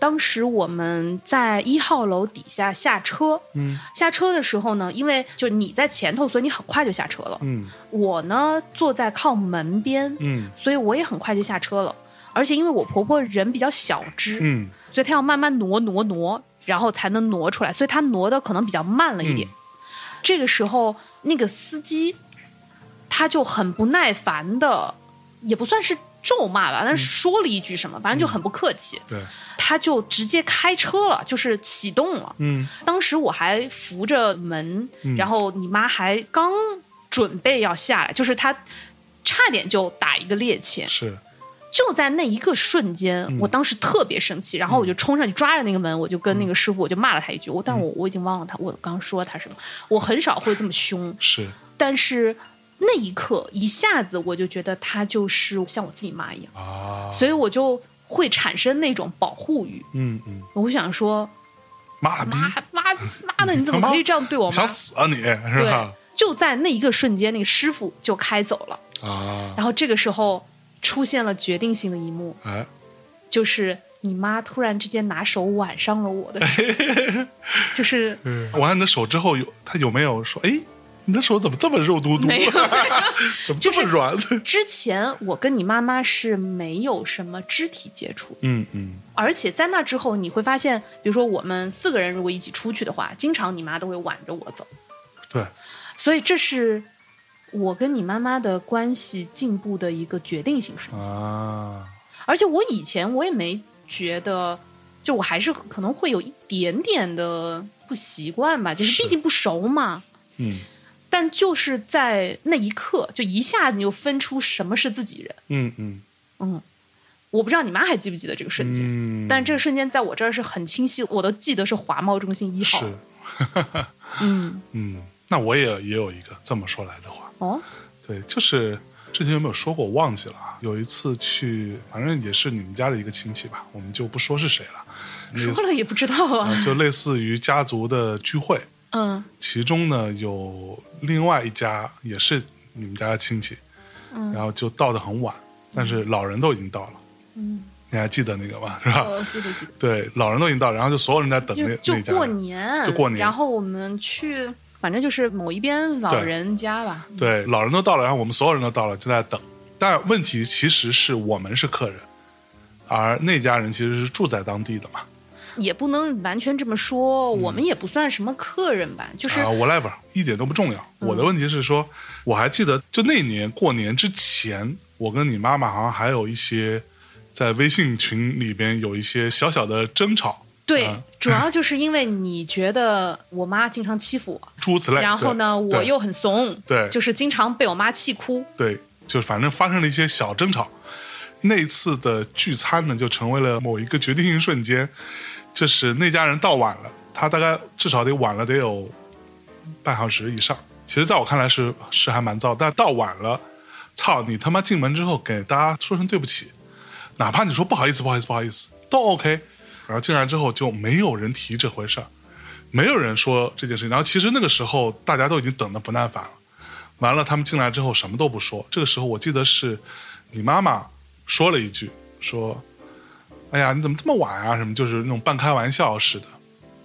当时我们在一号楼底下下车，嗯。下车的时候呢，因为就你在前头，所以你很快就下车了。嗯。我呢坐在靠门边，嗯。所以我也很快就下车了。而且因为我婆婆人比较小只，嗯。所以她要慢慢挪挪挪，然后才能挪出来，所以他挪的可能比较慢了一点。嗯。这个时候，那个司机他就很不耐烦的，也不算是咒骂吧，但是说了一句什么，反正就很不客气，对，他就直接开车了，就是启动了。嗯。当时我还扶着门，嗯。然后你妈还刚准备要下来，就是他差点就打一个趔趄。是，就在那一个瞬间，嗯。我当时特别生气，然后我就冲上去抓着那个门，我就跟那个师傅我就骂了他一句，我但我我已经忘了他我刚刚说他什么，我很少会这么凶，是，但是那一刻一下子我就觉得他就是像我自己妈一样，啊，所以我就会产生那种保护欲，嗯嗯，我会想说妈逼，妈妈妈的，你怎么可以这样对我妈？想？死啊你是对？，就在那一个瞬间，那个师傅就开走了。啊，然后这个时候出现了决定性的一幕，啊，就是你妈突然之间拿手挽上了我的手，就是挽完你的手之后有她有没有说，哎，你的手怎么这么肉嘟嘟？没有 怎么这么软？之前我跟你妈妈是没有什么肢体接触，嗯嗯。而且在那之后你会发现，比如说我们四个人如果一起出去的话，经常你妈都会挽着我走，对，所以这是我跟你妈妈的关系进步的一个决定性瞬间。啊，而且我以前我也没觉得，就我还是可能会有一点点的不习惯吧，就是是毕竟不熟嘛。嗯但就是在那一刻，就一下子你就分出什么是自己人。嗯嗯嗯，我不知道你妈还记不记得这个瞬间，嗯，但是这个瞬间在我这儿是很清晰，我都记得是华贸中心一号。是，嗯，嗯，那我也也有一个这么说来的话，哦，对，就是之前有没有说过，我忘记了啊。有一次去，反正也是你们家的一个亲戚吧，我们就不说是谁了，说了也不知道啊。啊，就类似于家族的聚会，嗯其中呢有另外一家也是你们家的亲戚，嗯然后就到的很晚，但是老人都已经到了，嗯，你还记得那个吗？是吧？我记得记得。对，老人都已经到，然后就所有人在等那就就那家过。年，就过年然后我们去，反正就是某一边老人家吧。对，老人都到了，然后我们所有人都到了，就在等。但问题其实是我们是客人，而那家人其实是住在当地的嘛。也不能完全这么说，我们也不算什么客人吧，就是嗯啊，whatever，一点都不重要。嗯我的问题是说，我还记得，就那年过年之前，我跟你妈妈好像还有一些在微信群里边有一些小小的争吵，对啊，主要就是因为你觉得我妈经常欺负我，诸如此类。然后呢，我又很怂，对就是经常被我妈气哭。对，就是反正发生了一些小争吵。那次的聚餐呢，就成为了某一个决定性瞬间，就是那家人到晚了，他大概至少得晚了得有半小时以上。其实，在我看来是是还蛮糟，但到晚了，操你他妈进门之后给大家说声对不起，哪怕你说不好意思、不好意思、不好意思都 OK。然后进来之后就没有人提这回事儿，没有人说这件事情。然后其实那个时候大家都已经等得不耐烦了。完了，他们进来之后什么都不说。这个时候我记得是你妈妈说了一句，说：“哎呀，你怎么这么晚啊？”什么就是那种半开玩笑似的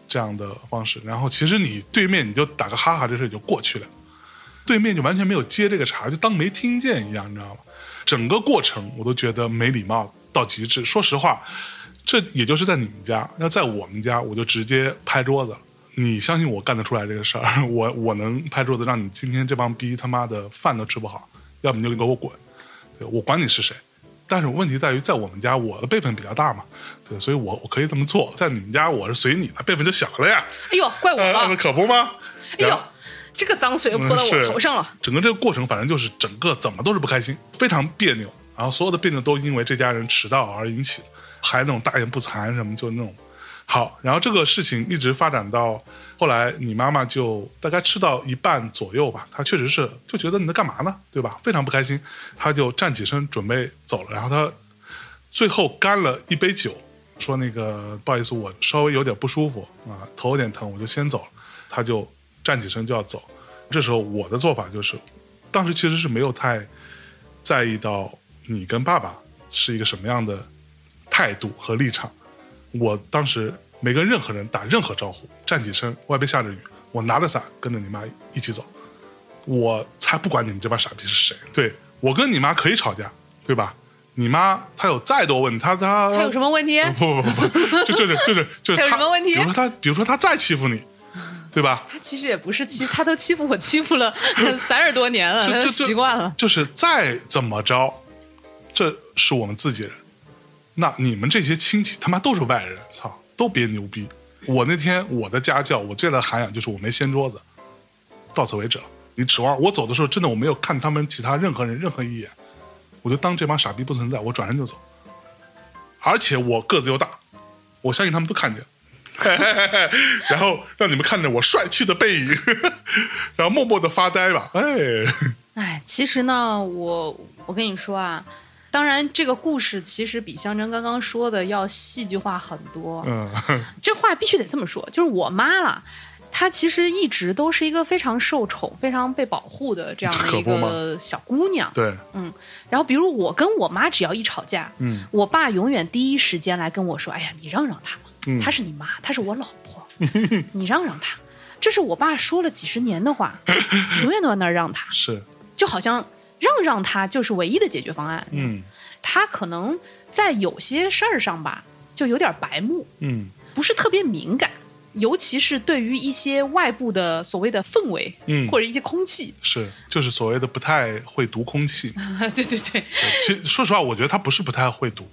这样的方式。然后其实你对面你就打个哈哈，这事就过去了。对面就完全没有接这个茬，就当没听见一样，你知道吗？整个过程我都觉得没礼貌到极致。说实话，这也就是在你们家，要在我们家，我就直接拍桌子。你相信我干得出来这个事儿？我我能拍桌子，让你今天这帮逼他妈的饭都吃不好，要么你就给我滚！对我管你是谁。但是问题在于，在我们家，我的辈分比较大嘛，对，所以我我可以这么做。在你们家，我是随你的，辈分就小了呀。哎呦，怪我了，呃可不吗？哎呦，这个脏水又泼到我头上了。整个这个过程，反正就是整个怎么都是不开心，非常别扭。然后所有的别扭都因为这家人迟到而引起的，还那种大言不惭什么，就那种。好，然后这个事情一直发展到后来，你妈妈就大概吃到一半左右吧，她确实是就觉得你在干嘛呢，对吧？非常不开心，她就站起身准备走了，然后她最后干了一杯酒，说那个不好意思，我稍微有点不舒服啊，头有点疼，我就先走了。她就站起身就要走，这时候我的做法就是，当时其实是没有太在意到你跟爸爸是一个什么样的态度和立场。我当时没跟任何人打任何招呼，站起身，外边下着雨，我拿着伞跟着你妈一起走。我才不管你们这帮傻逼是谁，对我跟你妈可以吵架，对吧？你妈她有再多问题，她她她有什么问题？不不不不，就就是就是 就是她有什么问题比如说她，比如说她再欺负你，对吧？他其实也不是欺，他都欺负我欺负了 三十多年了，就就习惯了。就是再怎么着，这是我们自己人，那你们这些亲戚他妈都是外人，操，都别牛逼。我那天我的家教，我最大的涵养就是我没掀桌子，到此为止了。你指望我走的时候，真的我没有看他们其他任何人任何一眼，我就当这帮傻逼不存在，我转身就走。而且我个子又大，我相信他们都看见。然后让你们看着我帅气的背影，然后默默的发呆吧。哎，哎，其实呢，我我跟你说啊，当然这个故事其实比象征刚刚说的要戏剧化很多。嗯，这话必须得这么说，就是我妈啦，她其实一直都是一个非常受宠、非常被保护的这样的一个小姑娘。对，然后，比如我跟我妈只要一吵架，嗯我爸永远第一时间来跟我说：“哎呀，你让让她嘛，嗯。她是你妈，她是我老婆，你让让她。”这是我爸说了几十年的话，永远都在那儿让她，是，就好像让让他就是唯一的解决方案。嗯他可能在有些事儿上吧，就有点白目，嗯不是特别敏感，尤其是对于一些外部的所谓的氛围，嗯或者一些空气。是，就是所谓的不太会读空气。对对对，其实说实话，我觉得他不是不太会读，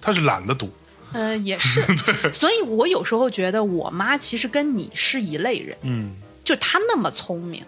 他是懒得读。呃，也是。所以我有时候觉得我妈其实跟你是一类人，嗯就她那么聪明。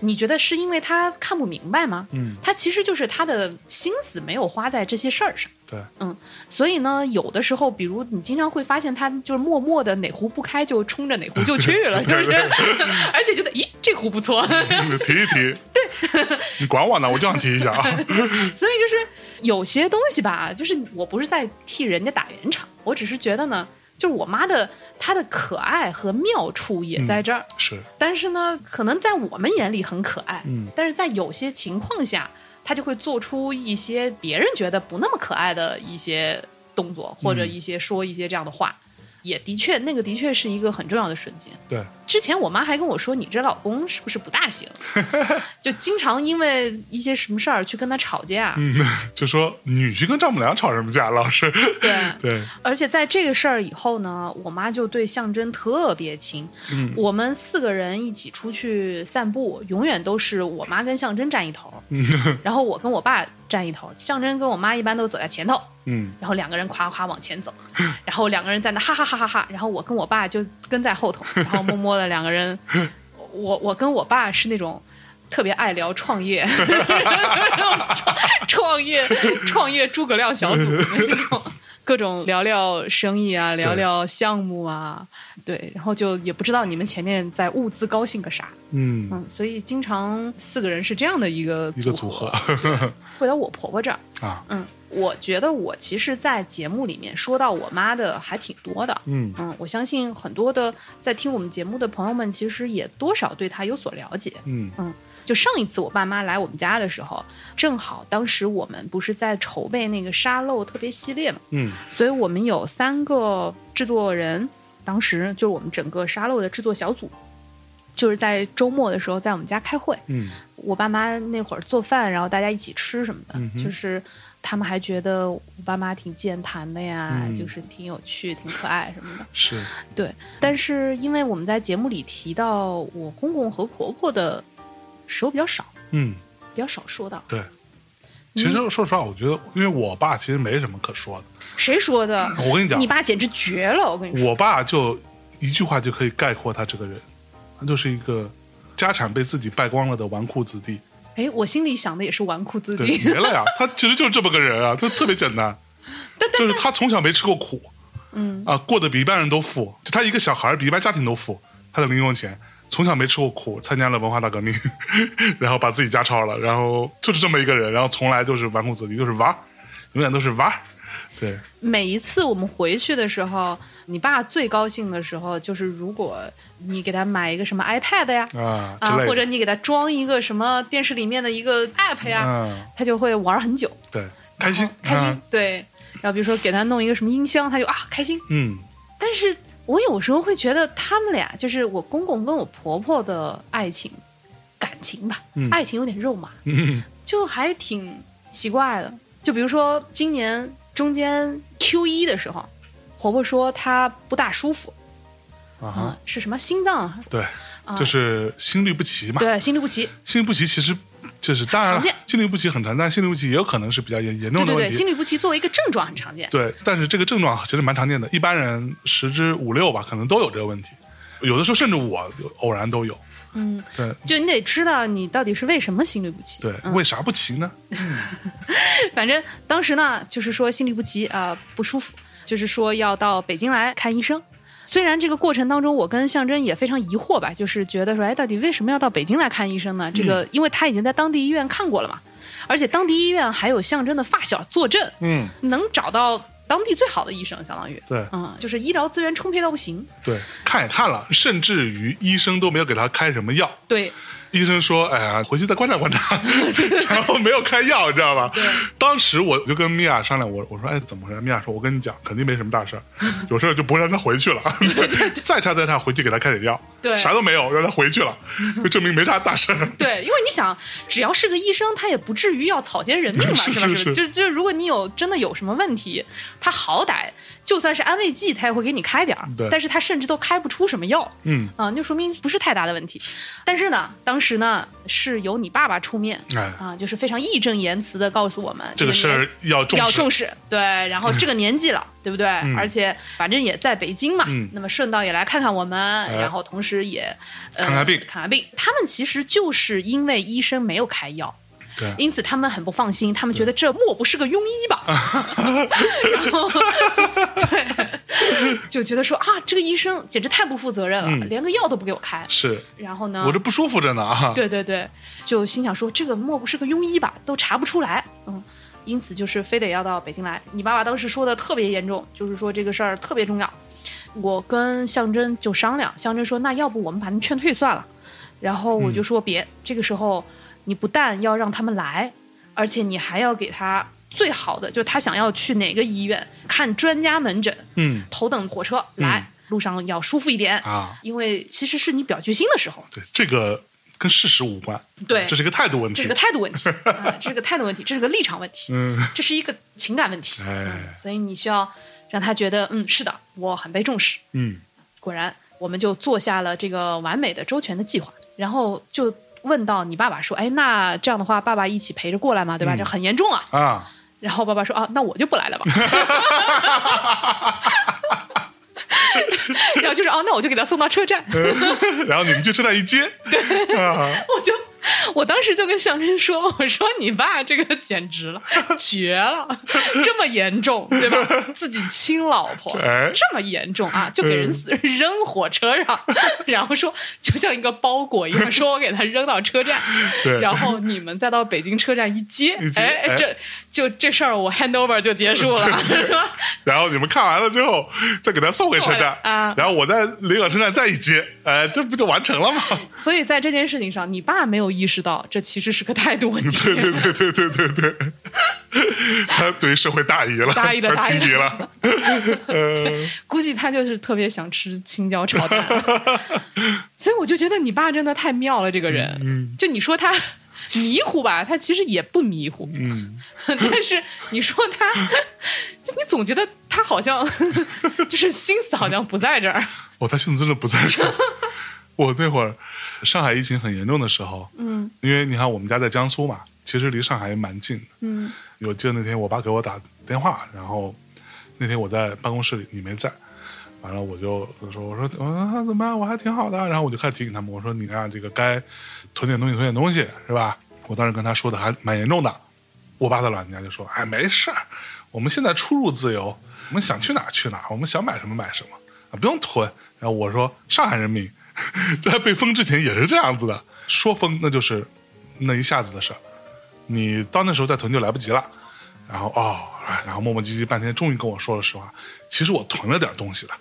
你觉得是因为他看不明白吗？嗯，他其实就是他的心思没有花在这些事儿上。对，嗯所以呢，有的时候，比如你经常会发现他就是默默的哪壶不开就冲着哪壶 就去了，是不是？而且觉得，咦，这壶不错，你 提一提。对，你管我呢，我就想提一下啊。所以就是有些东西吧，就是我不是在替人家打圆场，我只是觉得呢，就是我妈的她的可爱和妙处也在这儿，是，但是呢，可能在我们眼里很可爱，嗯但是在有些情况下，她就会做出一些别人觉得不那么可爱的一些动作，或者嗯一些说一些这样的话。也的确，那个的确是一个很重要的瞬间。对，之前我妈还跟我说：“你这老公是不是不大行？就经常因为一些什么事儿去跟他吵架。嗯，就说女婿跟丈母娘吵什么架，老师。对，对，而且在这个事儿以后呢，我妈就对象征特别亲。嗯我们四个人一起出去散步，永远都是我妈跟象征站一头，嗯 然后我跟我爸站一头，象征跟我妈一般都走在前头，嗯然后两个人夸夸往前走，然后两个人在那哈哈哈哈哈，然后我跟我爸就跟在后头，然后默默的两个人，我我跟我爸是那种。特别爱聊创业，创业创业诸葛亮小组的那种，各种聊聊生意啊，聊聊项目啊，对，然后就也不知道你们前面在物资高兴个啥，嗯，嗯，所以经常四个人是这样的一个一个组合回到我婆婆这儿，啊，嗯，我觉得我其实，在节目里面说到我妈的还挺多的。嗯嗯，我相信很多的在听我们节目的朋友们，其实也多少对她有所了解。嗯嗯就上一次我爸妈来我们家的时候，正好当时我们不是在筹备那个沙漏特别系列嘛，嗯所以我们有三个制作人，当时就是我们整个沙漏的制作小组。就是在周末的时候在我们家开会，嗯我爸妈那会儿做饭，然后大家一起吃什么的，嗯就是他们还觉得我爸妈挺健谈的呀，嗯就是挺有趣、挺可爱什么的。是对，但是因为我们在节目里提到我公公和婆婆的时候比较少，嗯比较少说到。对。其实说实话，我觉得，因为我爸其实没什么可说的。谁说的？我跟你讲你，爸简直绝了！我跟你说，我爸就一句话就可以概括他这个人，他就是一个家产被自己败光了的纨绔子弟。哎，我心里想的也是纨绔子对，弟，没了呀，他其实就是这么个人啊，他特别简单，就是他从小没吃过苦，嗯啊，过得比一般人都富，就他一个小孩儿比一般家庭都富，他的零用钱从小没吃过苦，参加了文化大革命，然后把自己家抄了，然后就是这么一个人，然后从来就是纨绔子弟，就是玩儿，永远都是玩儿，对，每一次我们回去的时候，你爸最高兴的时候，就是如果你给他买一个什么 iPad 呀，啊，或者你给他装一个什么电视里面的一个 app 呀，嗯，他就会玩很久，对，开心，开心，啊对。然后比如说给他弄一个什么音箱，他就啊开心。嗯。但是我有时候会觉得他们俩就是我公公跟我婆婆的爱情感情吧，嗯。爱情有点肉麻，嗯。就还挺奇怪的。就比如说今年中间 Q 一的时候，婆婆说她不大舒服啊、是什么心脏啊？对，啊就是心律不齐嘛，对，心律不齐。心律不齐其实就是当然了，心律不齐很常见，但心律不齐也有可能是比较严严对对对，重的问题，心律不齐作为一个症状很常见。对，但是这个症状其实蛮常见的，一般人十之五六吧，可能都有这个问题。有的时候甚至我偶然都有。嗯，对就你得知道你到底是为什么心律不齐。对，为啥不齐呢？反 正当时呢，就是说心律不齐啊、不舒服，就是说要到北京来看医生。虽然这个过程当中，我跟象征也非常疑惑吧，就是觉得说，哎，到底为什么要到北京来看医生呢？这个，因为他已经在当地医院看过了嘛，而且当地医院还有象征的发小坐镇，嗯，能找到当地最好的医生，相当于，对嗯，就是医疗资源充沛到不行。对，看也看了，甚至于医生都没有给他开什么药。对，医生说：“哎呀，回去再观察观察。”然后没有开药，你知道吧？当时我就跟米娅商量，我我说：“哎，怎么回事？”米娅说：“我跟你讲，肯定没什么大事儿，有事儿就不会让他回去了。再差再差，回去给他开点药。对啥都没有，让他回去了，就证明没啥大事儿。对，因为你想，只要是个医生，他也不至于要草菅人命嘛，是是吧？是是是吧？就就如果你有真的有什么问题，他好歹就算是安慰剂，他也会给你开点儿对，但是他甚至都开不出什么药。嗯，啊，那就说明不是太大的问题。但是呢，当时呢是由你爸爸出面哎，啊，就是非常义正言辞的告诉我们这个事儿要重视。要重视，对，然后这个年纪了，对不对？而且反正也在北京嘛，嗯那么顺道也来看看我们，然后同时也、呃、看看病看看病。他们其实就是因为医生没有开药。对因此他们很不放心，他们觉得这莫不是个庸医吧？然后，对，就觉得说啊，这个医生简直太不负责任了，嗯连个药都不给我开。是然后呢，我这不舒服着呢啊。对对对，就心想说这个莫不是个庸医吧，都查不出来，嗯，因此就是非得要到北京来。你爸爸当时说的特别严重，就是说这个事儿特别重要。我跟象征就商量，象征说那要不我们把他们劝退算了。然后我就说别，这个时候你不但要让他们来，而且你还要给他最好的，就是他想要去哪个医院看专家门诊，嗯头等火车来，路上要舒服一点，啊，因为其实是你表决心的时候。对，这个跟事实无关，对这是一个态度问题这是个。态度问题 啊，这是个态度问题，这是个立场问题，嗯，这是一个情感问题。哎嗯，所以你需要让他觉得，嗯，是的，我很被重视。嗯果然，我们就做下了这个完美的、周全的计划，然后就问到你爸爸说：“哎，那这样的话，爸爸一起陪着过来嘛，对吧？嗯这很严重啊。啊，”然后爸爸说：“啊，那我就不来了吧。”然后就是啊，那我就给他送到车站。然后你们去车站一接，啊，我就我当时就跟向真说：“我说你爸这个简直了，绝了，这么严重，对吧？自己亲老婆，哎这么严重啊，就给人死扔火车上，然后说就像一个包裹一样，说我给他扔到车站，然后你们再到北京车站一接哎哎，这就这事儿我 hand over 就结束了，是吧？然后你们看完了之后，再给他送回车站啊然后我在临港车站再一接，哎，这不就完成了吗？所以在这件事情上，你爸没有意识到这其实是个态度问题。对对对对对对对，他对于社会大意了，大意了大了。呃，估计他就是特别想吃青椒炒蛋，所以我就觉得你爸真的太妙了，这个人。嗯就你说他迷糊吧，他其实也不迷糊，嗯，但是你说他，就你总觉得他好像就是心思好像不在这儿。哦，他心思真的不在这儿。我那会儿上海疫情很严重的时候，嗯因为你看我们家在江苏嘛，其实离上海也蛮近的。嗯我记得那天我爸给我打电话，然后那天我在办公室里，你没在，完了我就我说我说啊怎么办？我还挺好的，然后我就开始提醒他们，我说你看这个该囤点东西囤点东西是吧？我当时跟他说的还蛮严重的，我爸的老人家就说哎没事儿，我们现在出入自由，我们想去哪去哪，我们想买什么买什么啊，不用囤。然后我说上海人民 在被封之前也是这样子的，说封那就是那一下子的事儿。你到那时候再囤就来不及了。然后哦，哎然后磨磨唧唧半天，终于跟我说了实话。其实我囤了点东西的。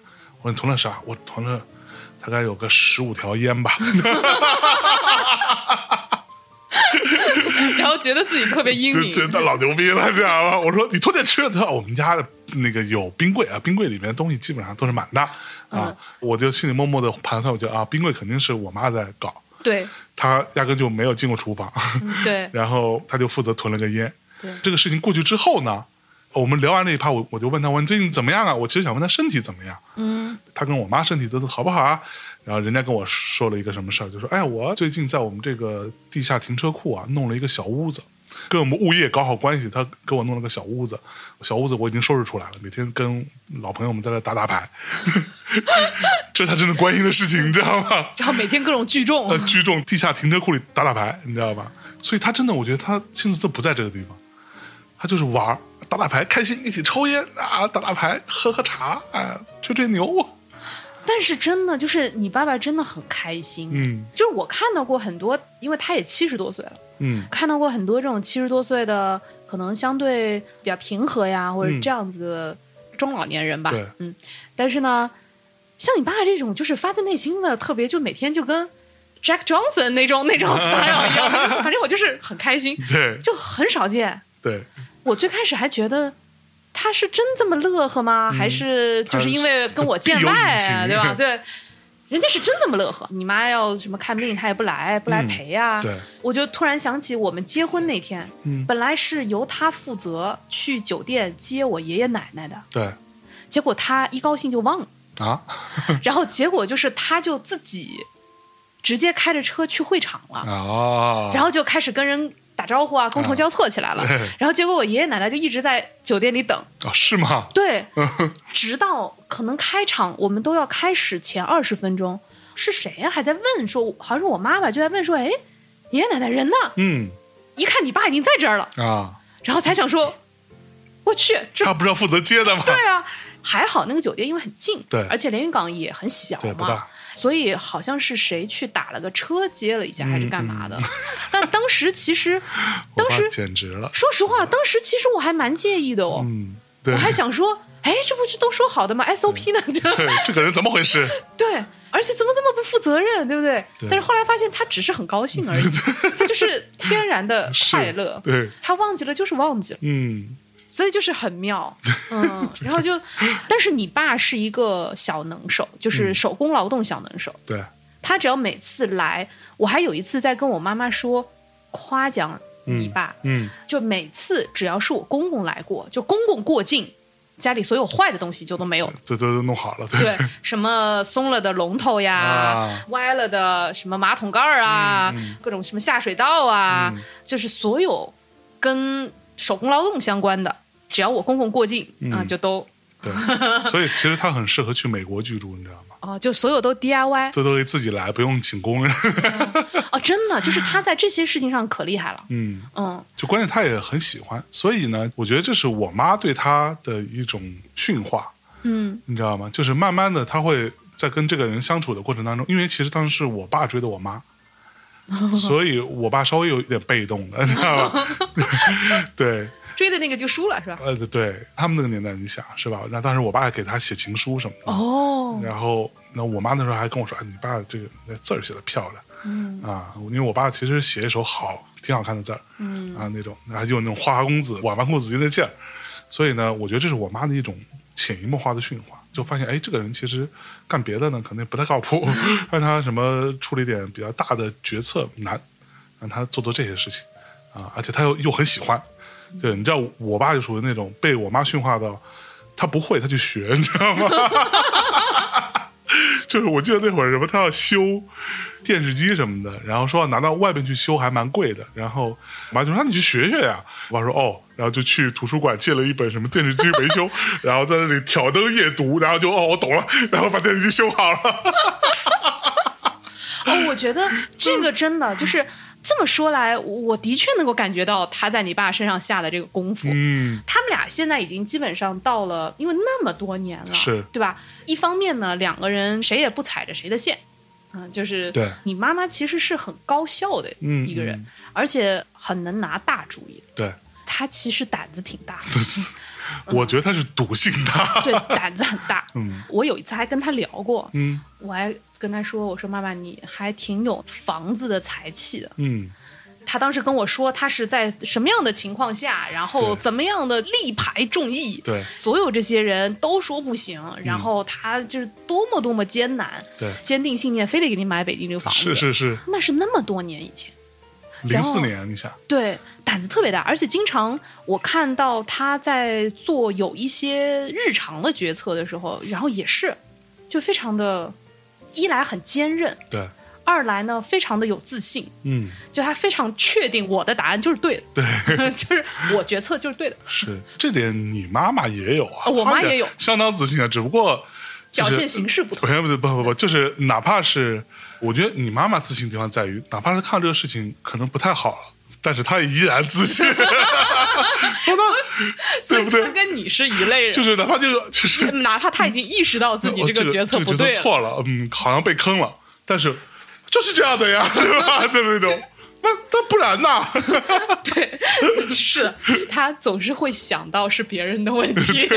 我说你囤了啥？我囤了大概有个十五条烟吧。然后觉得自己特别英明，就真的老牛逼了，知道吗？我说你囤点吃的。他说我们家的那个有冰柜啊，冰柜里面的东西基本上都是满的啊。嗯我就心里默默的盘算，我觉得啊，冰柜肯定是我妈在搞，对她压根就没有进过厨房。嗯对 然后她就负责囤了个烟。对这个事情过去之后呢，我们聊完那一趴，我我就问她，我说你最近怎么样啊？我其实想问她身体怎么样。嗯他跟我妈身体都好不好啊？然后人家跟我说了一个什么事儿，就说：“哎，我最近在我们这个地下停车库啊，弄了一个小屋子，跟我们物业搞好关系，他给我弄了个小屋子，小屋子我已经收拾出来了，每天跟老朋友们在这打打牌，这是他真的关心的事情，你知道吗？然后每天各种聚众呃，，聚众地下停车库里打打牌，你知道吧？所以他真的，我觉得他心思都不在这个地方，他就是玩儿打打牌，开心，一起抽烟啊，打打牌，喝喝茶，啊，吹吹牛，但是真的就是你爸爸真的很开心，嗯。就是我看到过很多，因为他也七十多岁了，嗯。看到过很多这种七十多岁的，可能相对比较平和呀，或者嗯这样子的中老年人吧，对。嗯，但是呢，像你爸这种就是发自内心的，特别就每天就跟 Jack Johnson 那种那种 style 一样，反正我就是很开心，对。就很少见。对，我最开始还觉得他是真这么乐呵吗？还是就是因为跟我见外对吧？对，人家是真这么乐呵。你妈要什么看病，他也不来，不来嗯陪呀、对，我就突然想起我们结婚那天，嗯本来是由他负责去酒店接我爷爷奶奶的，对结果他一高兴就忘了，啊，然后结果就是他就自己直接开着车去会场了，啊，然后就开始跟人打招呼啊，觥筹交错起来了。对 然后结果我爷爷奶奶就一直在酒店里等，啊是吗？对，直到可能开场我们都要开始前二十分钟，是谁呀、还在问说，好像是我妈妈就在问说，哎，爷爷奶奶人呢？嗯。一看你爸已经在这儿了，啊，然后才想说，我去，这他不是要负责接的吗？对啊，还好那个酒店因为很近，对。而且连云港也很小对，不嘛大，，所以好像是谁去打了个车接了一下，还是干嘛嗯的？但当时其实，当时简直了，说实话，当时其实我还蛮介意的哦，嗯，对我，还想说，哎，这不是都说好的吗？SOP 呢？就对这个人怎么回事？对，而且怎么这么不负责任，对不对？对但是后来发现他只是很高兴而已，他就是天然的快乐，对，他忘记了就是忘记了，嗯所以就是很妙，嗯，然后就，但是你爸是一个小能手，就是手工劳动小能手，对，他只要每次来，我还有一次在跟我妈妈说夸奖你爸，嗯就每次只要是我公公来过，就公公过境，家里所有坏的东西就都没有。了。这都都弄好了，对，什么松了的龙头呀，啊。歪了的什么马桶盖儿啊，各种什么下水道啊，嗯。就是所有跟手工劳动相关的，只要我公公过境啊、嗯就都对，所以其实他很适合去美国居住，你知道吗？哦，就所有都 DIY 这都可以自己来，不用请工人。哦，真的就是他在这些事情上可厉害了，嗯，嗯就关键他也很喜欢，所以呢，我觉得这是我妈对他的一种驯化，嗯你知道吗？就是慢慢的，他会在跟这个人相处的过程当中，因为其实当时是我爸追的我妈，所以我爸稍微有一点被动的，你知道吧？对，追的那个就输了是吧？呃，对他们那个年代，你想是吧？那当时我爸还给他写情书什么的，哦，然后那我妈那时候还跟我说：“哎，你爸这个那字儿写的漂亮。”嗯啊，因为我爸其实写一手好挺好看的字儿嗯啊那种，啊有那种花花公子纨绔子弟的劲儿，所以呢，我觉得这是我妈的一种潜移默化的驯化，就发现哎，这个人其实干别的呢可能不太靠谱，让他什么处理点比较大的决策难，让他做做这些事情啊，而且他又又很喜欢，对，你知道我爸就属于那种被我妈驯化到，他不会他就学，你知道吗？就是我记得那会儿什么，他要修电视机什么的，然后说要拿到外面去修，还蛮贵的。然后我妈就说：“那你去学学呀。”我爸说：“哦。”然后就去图书馆借了一本什么电视机维修，然后在那里挑灯夜读，然后就哦，我懂了，然后把电视机修好了。哦，我觉得这个真的就是这么说来，我的确能够感觉到他在你爸身上下的这个功夫。嗯，他们俩现在已经基本上到了，因为那么多年了，是对吧？一方面呢，两个人谁也不踩着谁的线，嗯、就是对你妈妈其实是很高效的嗯一个人，嗯而且很能拿大主意。对，她其实胆子挺大的，我觉得他是赌性大。对，胆子很大。嗯我有一次还跟他聊过，嗯我还跟他说：“我说妈妈，你还挺有房子的才气的。”嗯，他当时跟我说，他是在什么样的情况下，然后怎么样的力排众议，对。所有这些人都说不行，然后他就是多么多么艰难，对，坚定信念，非得给你买北京这个房子，是是是，那是那么多年以前，零四年，你想，对，胆子特别大，而且经常我看到他在做有一些日常的决策的时候，然后也是就非常的，一来很坚韧，对，二来呢非常的有自信，嗯，就他非常确定我的答案就是对的，对，就是我决策就是对的，是。这点你妈妈也有啊，哦我妈也有。相当自信啊，只不过就是表现形式不同。不 不不不不，就是哪怕是我觉得你妈妈自信的地方在于，哪怕是看这个事情可能不太好了，但是她依然自信，对吧？所以对不对？他跟你是一类人，就是哪怕这个就是 哪怕他已经意识到自己哦这个决策这个不对了，错了，嗯，好像被坑了，但是就是这样的呀，对吧？就是那种。那那不然呢？对，是他总是会想到是别人的问题，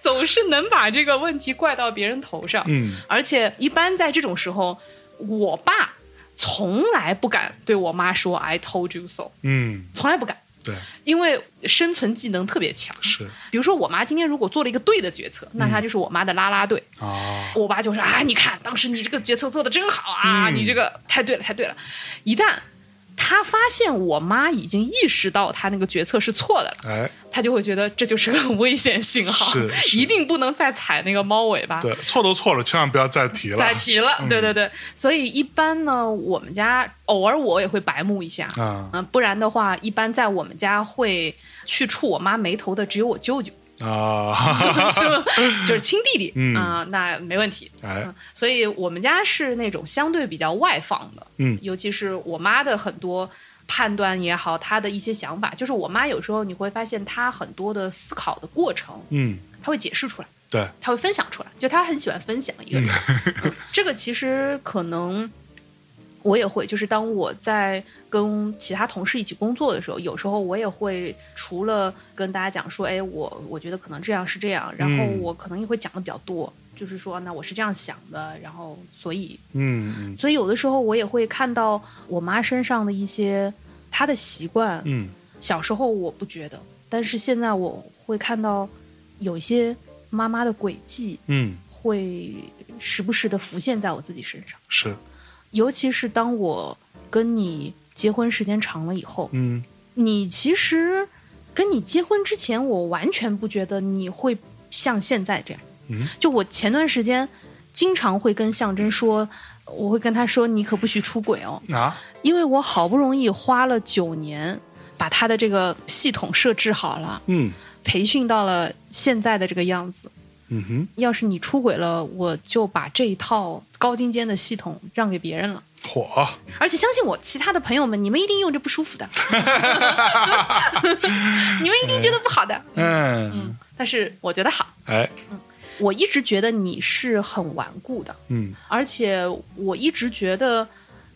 总是能把这个问题怪到别人头上。嗯，而且一般在这种时候，我爸从来不敢对我妈说 “I told you so”，嗯，从来不敢，对，因为生存技能特别强。是比如说，我妈今天如果做了一个对的决策，那她就是我妈的啦啦队。哦，我爸就说啊，你看当时你这个决策做的真好啊，嗯你这个太对了，太对了。一旦他发现我妈已经意识到他那个决策是错的了，哎，他就会觉得这就是个很危险信号，是是。一定不能再踩那个猫尾巴。对，错都错了，千万不要再提了。再提了，对对对，所以一般呢，我们家偶尔我也会白目一下，啊。嗯、不然的话，一般在我们家会去触我妈眉头的只有我舅舅，啊，就就是亲弟弟，嗯。啊、那没问题，哎。嗯，所以我们家是那种相对比较外放的，嗯。尤其是我妈的很多判断也好，她的一些想法，就是我妈有时候你会发现她很多的思考的过程，嗯，她会解释出来，对，她会分享出来，就她很喜欢分享一个人。嗯。这个其实可能我也会，就是当我在跟其他同事一起工作的时候，有时候我也会除了跟大家讲说，哎，我我觉得可能这样是这样，然后嗯。我可能也会讲的比较多，就是说，那我是这样想的，然后所以嗯嗯。所以有的时候我也会看到我妈身上的一些她的习惯，嗯。小时候我不觉得，但是现在我会看到有一些妈妈的轨迹嗯，会时不时的浮现在我自己身上，是，尤其是当我跟你结婚时间长了以后，嗯。你其实跟你结婚之前，我完全不觉得你会像现在这样。嗯，就我前段时间经常会跟象征说，我会跟他说，你可不许出轨哦，啊，因为我好不容易花了九年把他的这个系统设置好了，嗯。培训到了现在的这个样子。嗯哼，要是你出轨了，我就把这一套高精尖的系统让给别人了。火，而且相信我，其他的朋友们，你们一定用着不舒服的，你们一定觉得不好的。嗯，嗯，但是我觉得好。哎，嗯我一直觉得你是很顽固的，嗯。而且我一直觉得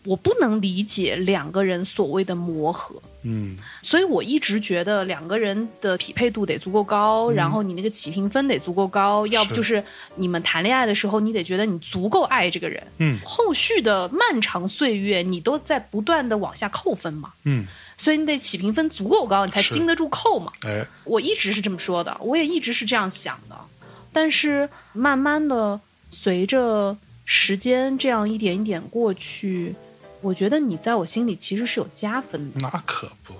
我不能理解两个人所谓的磨合。嗯。所以我一直觉得两个人的匹配度得足够高，然后你那个起评分得足够高，要不就是你们谈恋爱的时候，你得觉得你足够爱这个人，嗯。后续的漫长岁月你都在不断的往下扣分嘛，嗯，所以你得起评分足够高，你才经得住扣嘛。哎，我一直是这么说的，我也一直是这样想的，但是慢慢的随着时间这样一点一点过去，我觉得你在我心里其实是有加分的，那可不，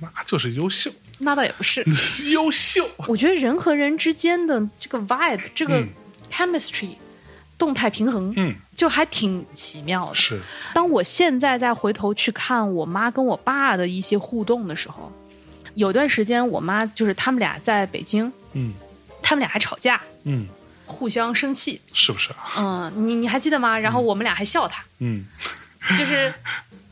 那就是优秀，那倒也不是。优秀。我觉得人和人之间的这个 vibe，这个嗯 chemistry，、动态平衡，嗯，就还挺奇妙的。是，当我现在再回头去看我妈跟我爸的一些互动的时候，有段时间我妈就是他们俩在北京，嗯他们俩还吵架，嗯，互相生气。是不是啊？嗯，你你还记得吗？然后我们俩还笑他，嗯就是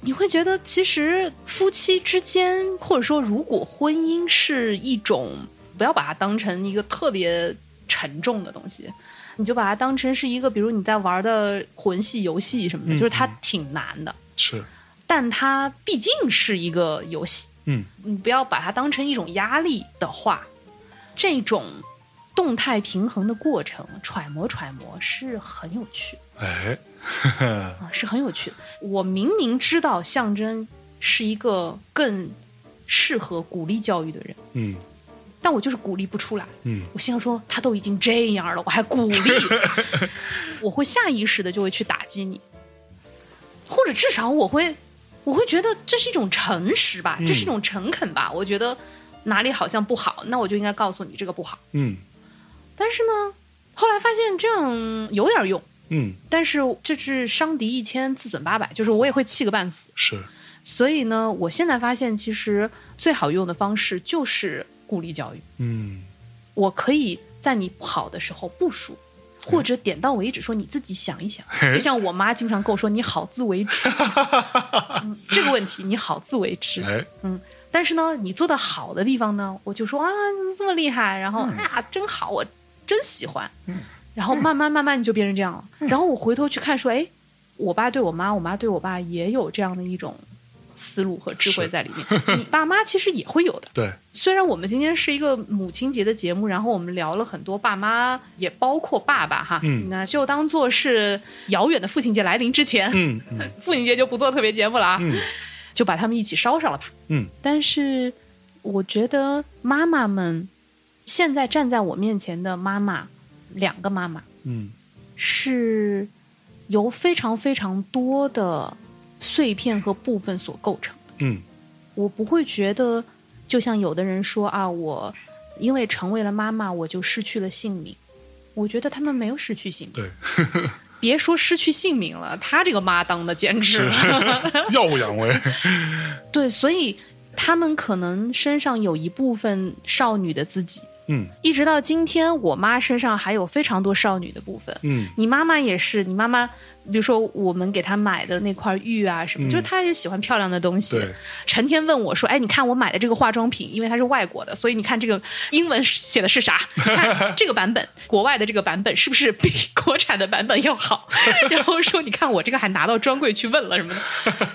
你会觉得其实夫妻之间，或者说如果婚姻是一种，不要把它当成一个特别沉重的东西。你就把它当成是一个，比如你在玩的魂系游戏什么的，嗯就是它挺难的，是，但它毕竟是一个游戏，嗯你不要把它当成一种压力的话，这种动态平衡的过程，揣摩揣摩是很有趣的。哎，啊，是很有趣的。我明明知道象征是一个更适合鼓励教育的人，嗯但我就是鼓励不出来。嗯我心想说，他都已经这样了，我还鼓励，我会下意识的就会去打击你，或者至少我会，我会觉得这是一种诚实吧，这是一种诚恳吧。我觉得哪里好像不好，那我就应该告诉你这个不好。嗯但是呢，后来发现这样有点用。嗯，但是这是伤敌一千，自损八百，就是我也会气个半死。是，所以呢，我现在发现，其实最好用的方式就是鼓励教育。嗯我可以在你不好的时候部署，或者点到为止，说你自己想一想。就像我妈经常跟我说：“你好自为之。嗯”这个问题你好自为之。嗯，但是呢，你做的好的地方呢，我就说啊，你怎么这么厉害，然后、哎呀，真好，我真喜欢。然后慢慢慢慢你就变成这样了。然后我回头去看说，哎，我爸对我妈，我妈对我爸也有这样的一种思路和智慧在里面。你爸妈其实也会有的。对，虽然我们今天是一个母亲节的节目，然后我们聊了很多爸妈，也包括爸爸哈，嗯那就当做是遥远的父亲节来临之前，嗯嗯父亲节就不做特别节目了啊，嗯就把他们一起烧上了吧。嗯但是我觉得妈妈们现在站在我面前的妈妈，两个妈妈嗯。是由非常非常多的碎片和部分所构成的。嗯。我不会觉得，就像有的人说啊，我因为成为了妈妈，我就失去了性命。我觉得他们没有失去性命，对，别说失去性命了，他这个妈当的简直了。耀武扬威，对，所以他们可能身上有一部分少女的自己，嗯一直到今天，我妈身上还有非常多少女的部分。嗯你妈妈也是，你妈妈，比如说我们给她买的那块玉啊什么，嗯就是她也喜欢漂亮的东西。成天问我说：“哎，你看我买的这个化妆品，因为它是外国的，所以你看这个英文写的是啥？你 看这个版本，国外的这个版本是不是比国产的版本要好？”然后说：“你看我这个还拿到专柜去问了什么的。”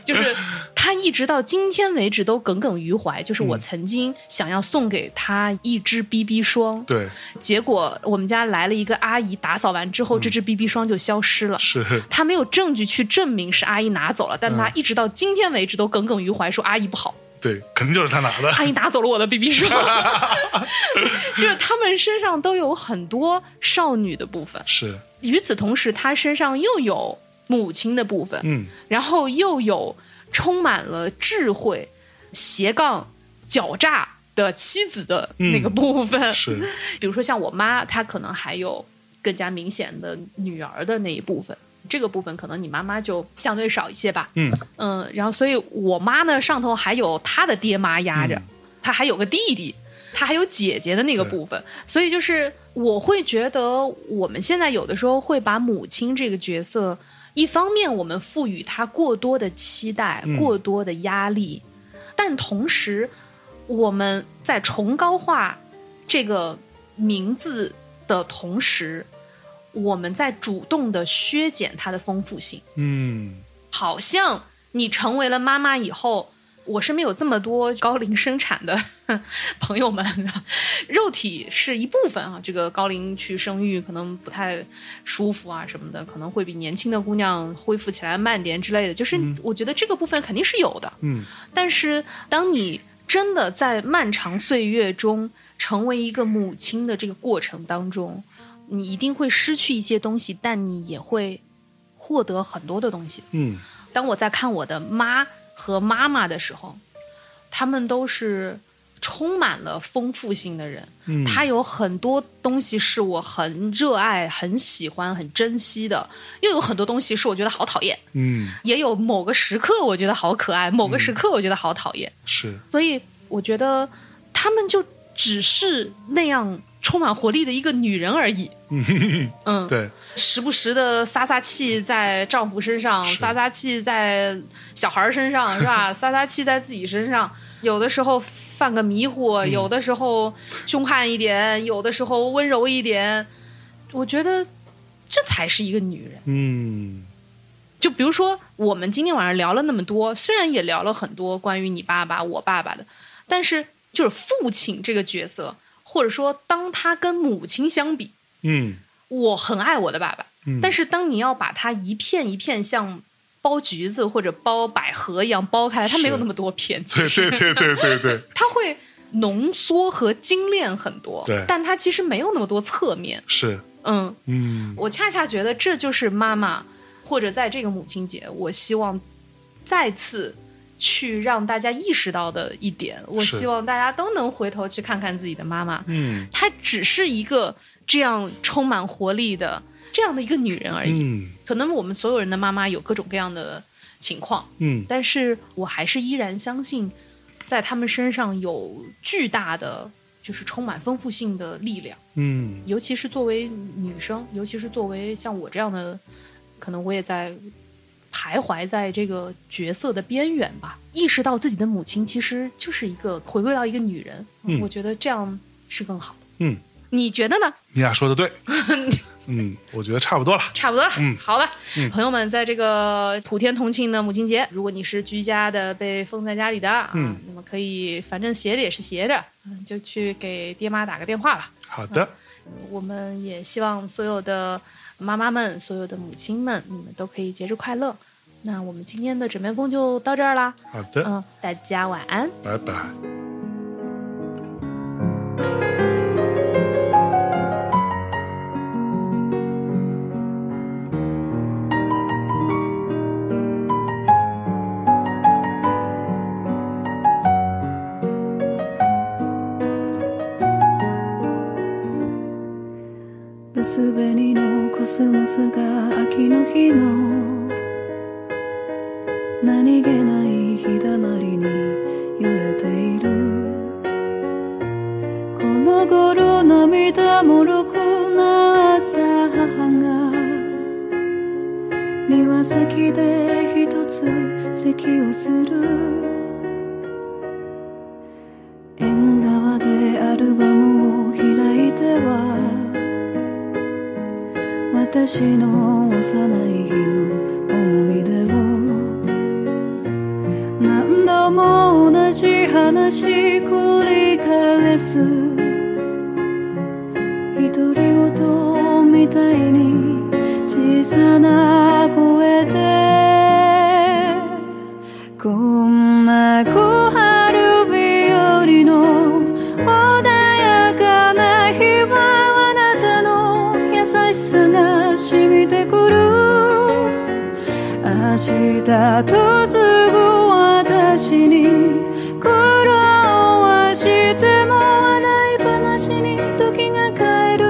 就是她一直到今天为止都耿耿于怀，就是我曾经想要送给他一支 BB 霜，对，结果我们家来了一个阿姨，打扫完之后，这支 BB 霜就消失了。是，他没有证据去证明是阿姨拿走了，但他一直到今天为止都耿耿于怀，说阿姨不好，对，肯定就是他拿的，阿姨拿走了我的 BB 霜。就是他们身上都有很多少女的部分，是，与此同时，他身上又有母亲的部分，嗯。然后又有充满了智慧、斜杠、狡诈的妻子的那个部分。是，比如说像我妈，她可能还有更加明显的女儿的那一部分。这个部分可能你妈妈就相对少一些吧，嗯。嗯，然后所以我妈呢上头还有她的爹妈压着，嗯。她还有个弟弟，她还有姐姐的那个部分，所以就是我会觉得我们现在有的时候会把母亲这个角色，一方面我们赋予他过多的期待、嗯过多的压力，但同时我们在崇高化这个名字的同时，我们在主动的削减它的丰富性。嗯好像你成为了妈妈以后，我身边有这么多高龄生产的 朋友们，肉体是一部分啊。这个高龄去生育可能不太舒服啊什么的，可能会比年轻的姑娘恢复起来慢点之类的。就是我觉得这个部分肯定是有的。嗯但是当你真的在漫长岁月中成为一个母亲的这个过程当中，你一定会失去一些东西，但你也会获得很多的东西。嗯当我在看我的妈和妈妈的时候，他们都是充满了丰富性的人。嗯，他有很多东西是我很热爱、很喜欢、很珍惜的，又有很多东西是我觉得好讨厌。嗯也有某个时刻我觉得好可爱，某个时刻我觉得好讨厌。是所以我觉得他们就只是那样充满活力的一个女人而已。嗯，对，时不时的撒撒气在丈夫身上，撒撒气在小孩身上，是吧？撒撒气在自己身上，有的时候犯个迷糊，有的时候凶悍一点，有的时候温柔一点。我觉得这才是一个女人。嗯就比如说，我们今天晚上聊了那么多，虽然也聊了很多关于你爸爸、我爸爸的，但是就是父亲这个角色，或者说当他跟母亲相比，嗯。我很爱我的爸爸，嗯，但是当你要把它一片一片像剥橘子或者剥百合一样剥开来，它没有那么多片，其对对对对对对，它会浓缩和精炼很多，对。但它其实没有那么多侧面。是。嗯，嗯。我恰恰觉得这就是妈妈，或者在这个母亲节，我希望再次去让大家意识到的一点。我希望大家都能回头去看看自己的妈妈，嗯她只是一个这样充满活力的这样的一个女人而已。嗯可能我们所有人的妈妈有各种各样的情况，嗯但是我还是依然相信，在他们身上有巨大的。就是充满丰富性的力量，嗯尤其是作为女生，尤其是作为像我这样的，可能我也在徘徊在这个角色的边缘吧。意识到自己的母亲其实就是一个回归到一个女人，嗯我觉得这样是更好的。嗯，你觉得呢？你俩说的对，嗯，我觉得差不多了。差不多了，嗯好了，嗯朋友们，在这个普天同庆的母亲节，如果你是居家的被封在家里的，啊嗯那么可以，反正闲着也是闲着，嗯，就去给爹妈打个电话吧。好的，我们也希望所有的妈妈们、所有的母亲们，你们都可以节日快乐。那我们今天的枕边风就到这儿啦，好的，嗯，大家晚安。拜拜。スモスが秋の日の何気ない日だまりに揺れている。この頃涙もろくなった母が庭先で一つ咳をする。私の幼い日の思い出を何度も同じ話繰り返す明日と継ぐ私に苦労はしても笑い話に時が帰る。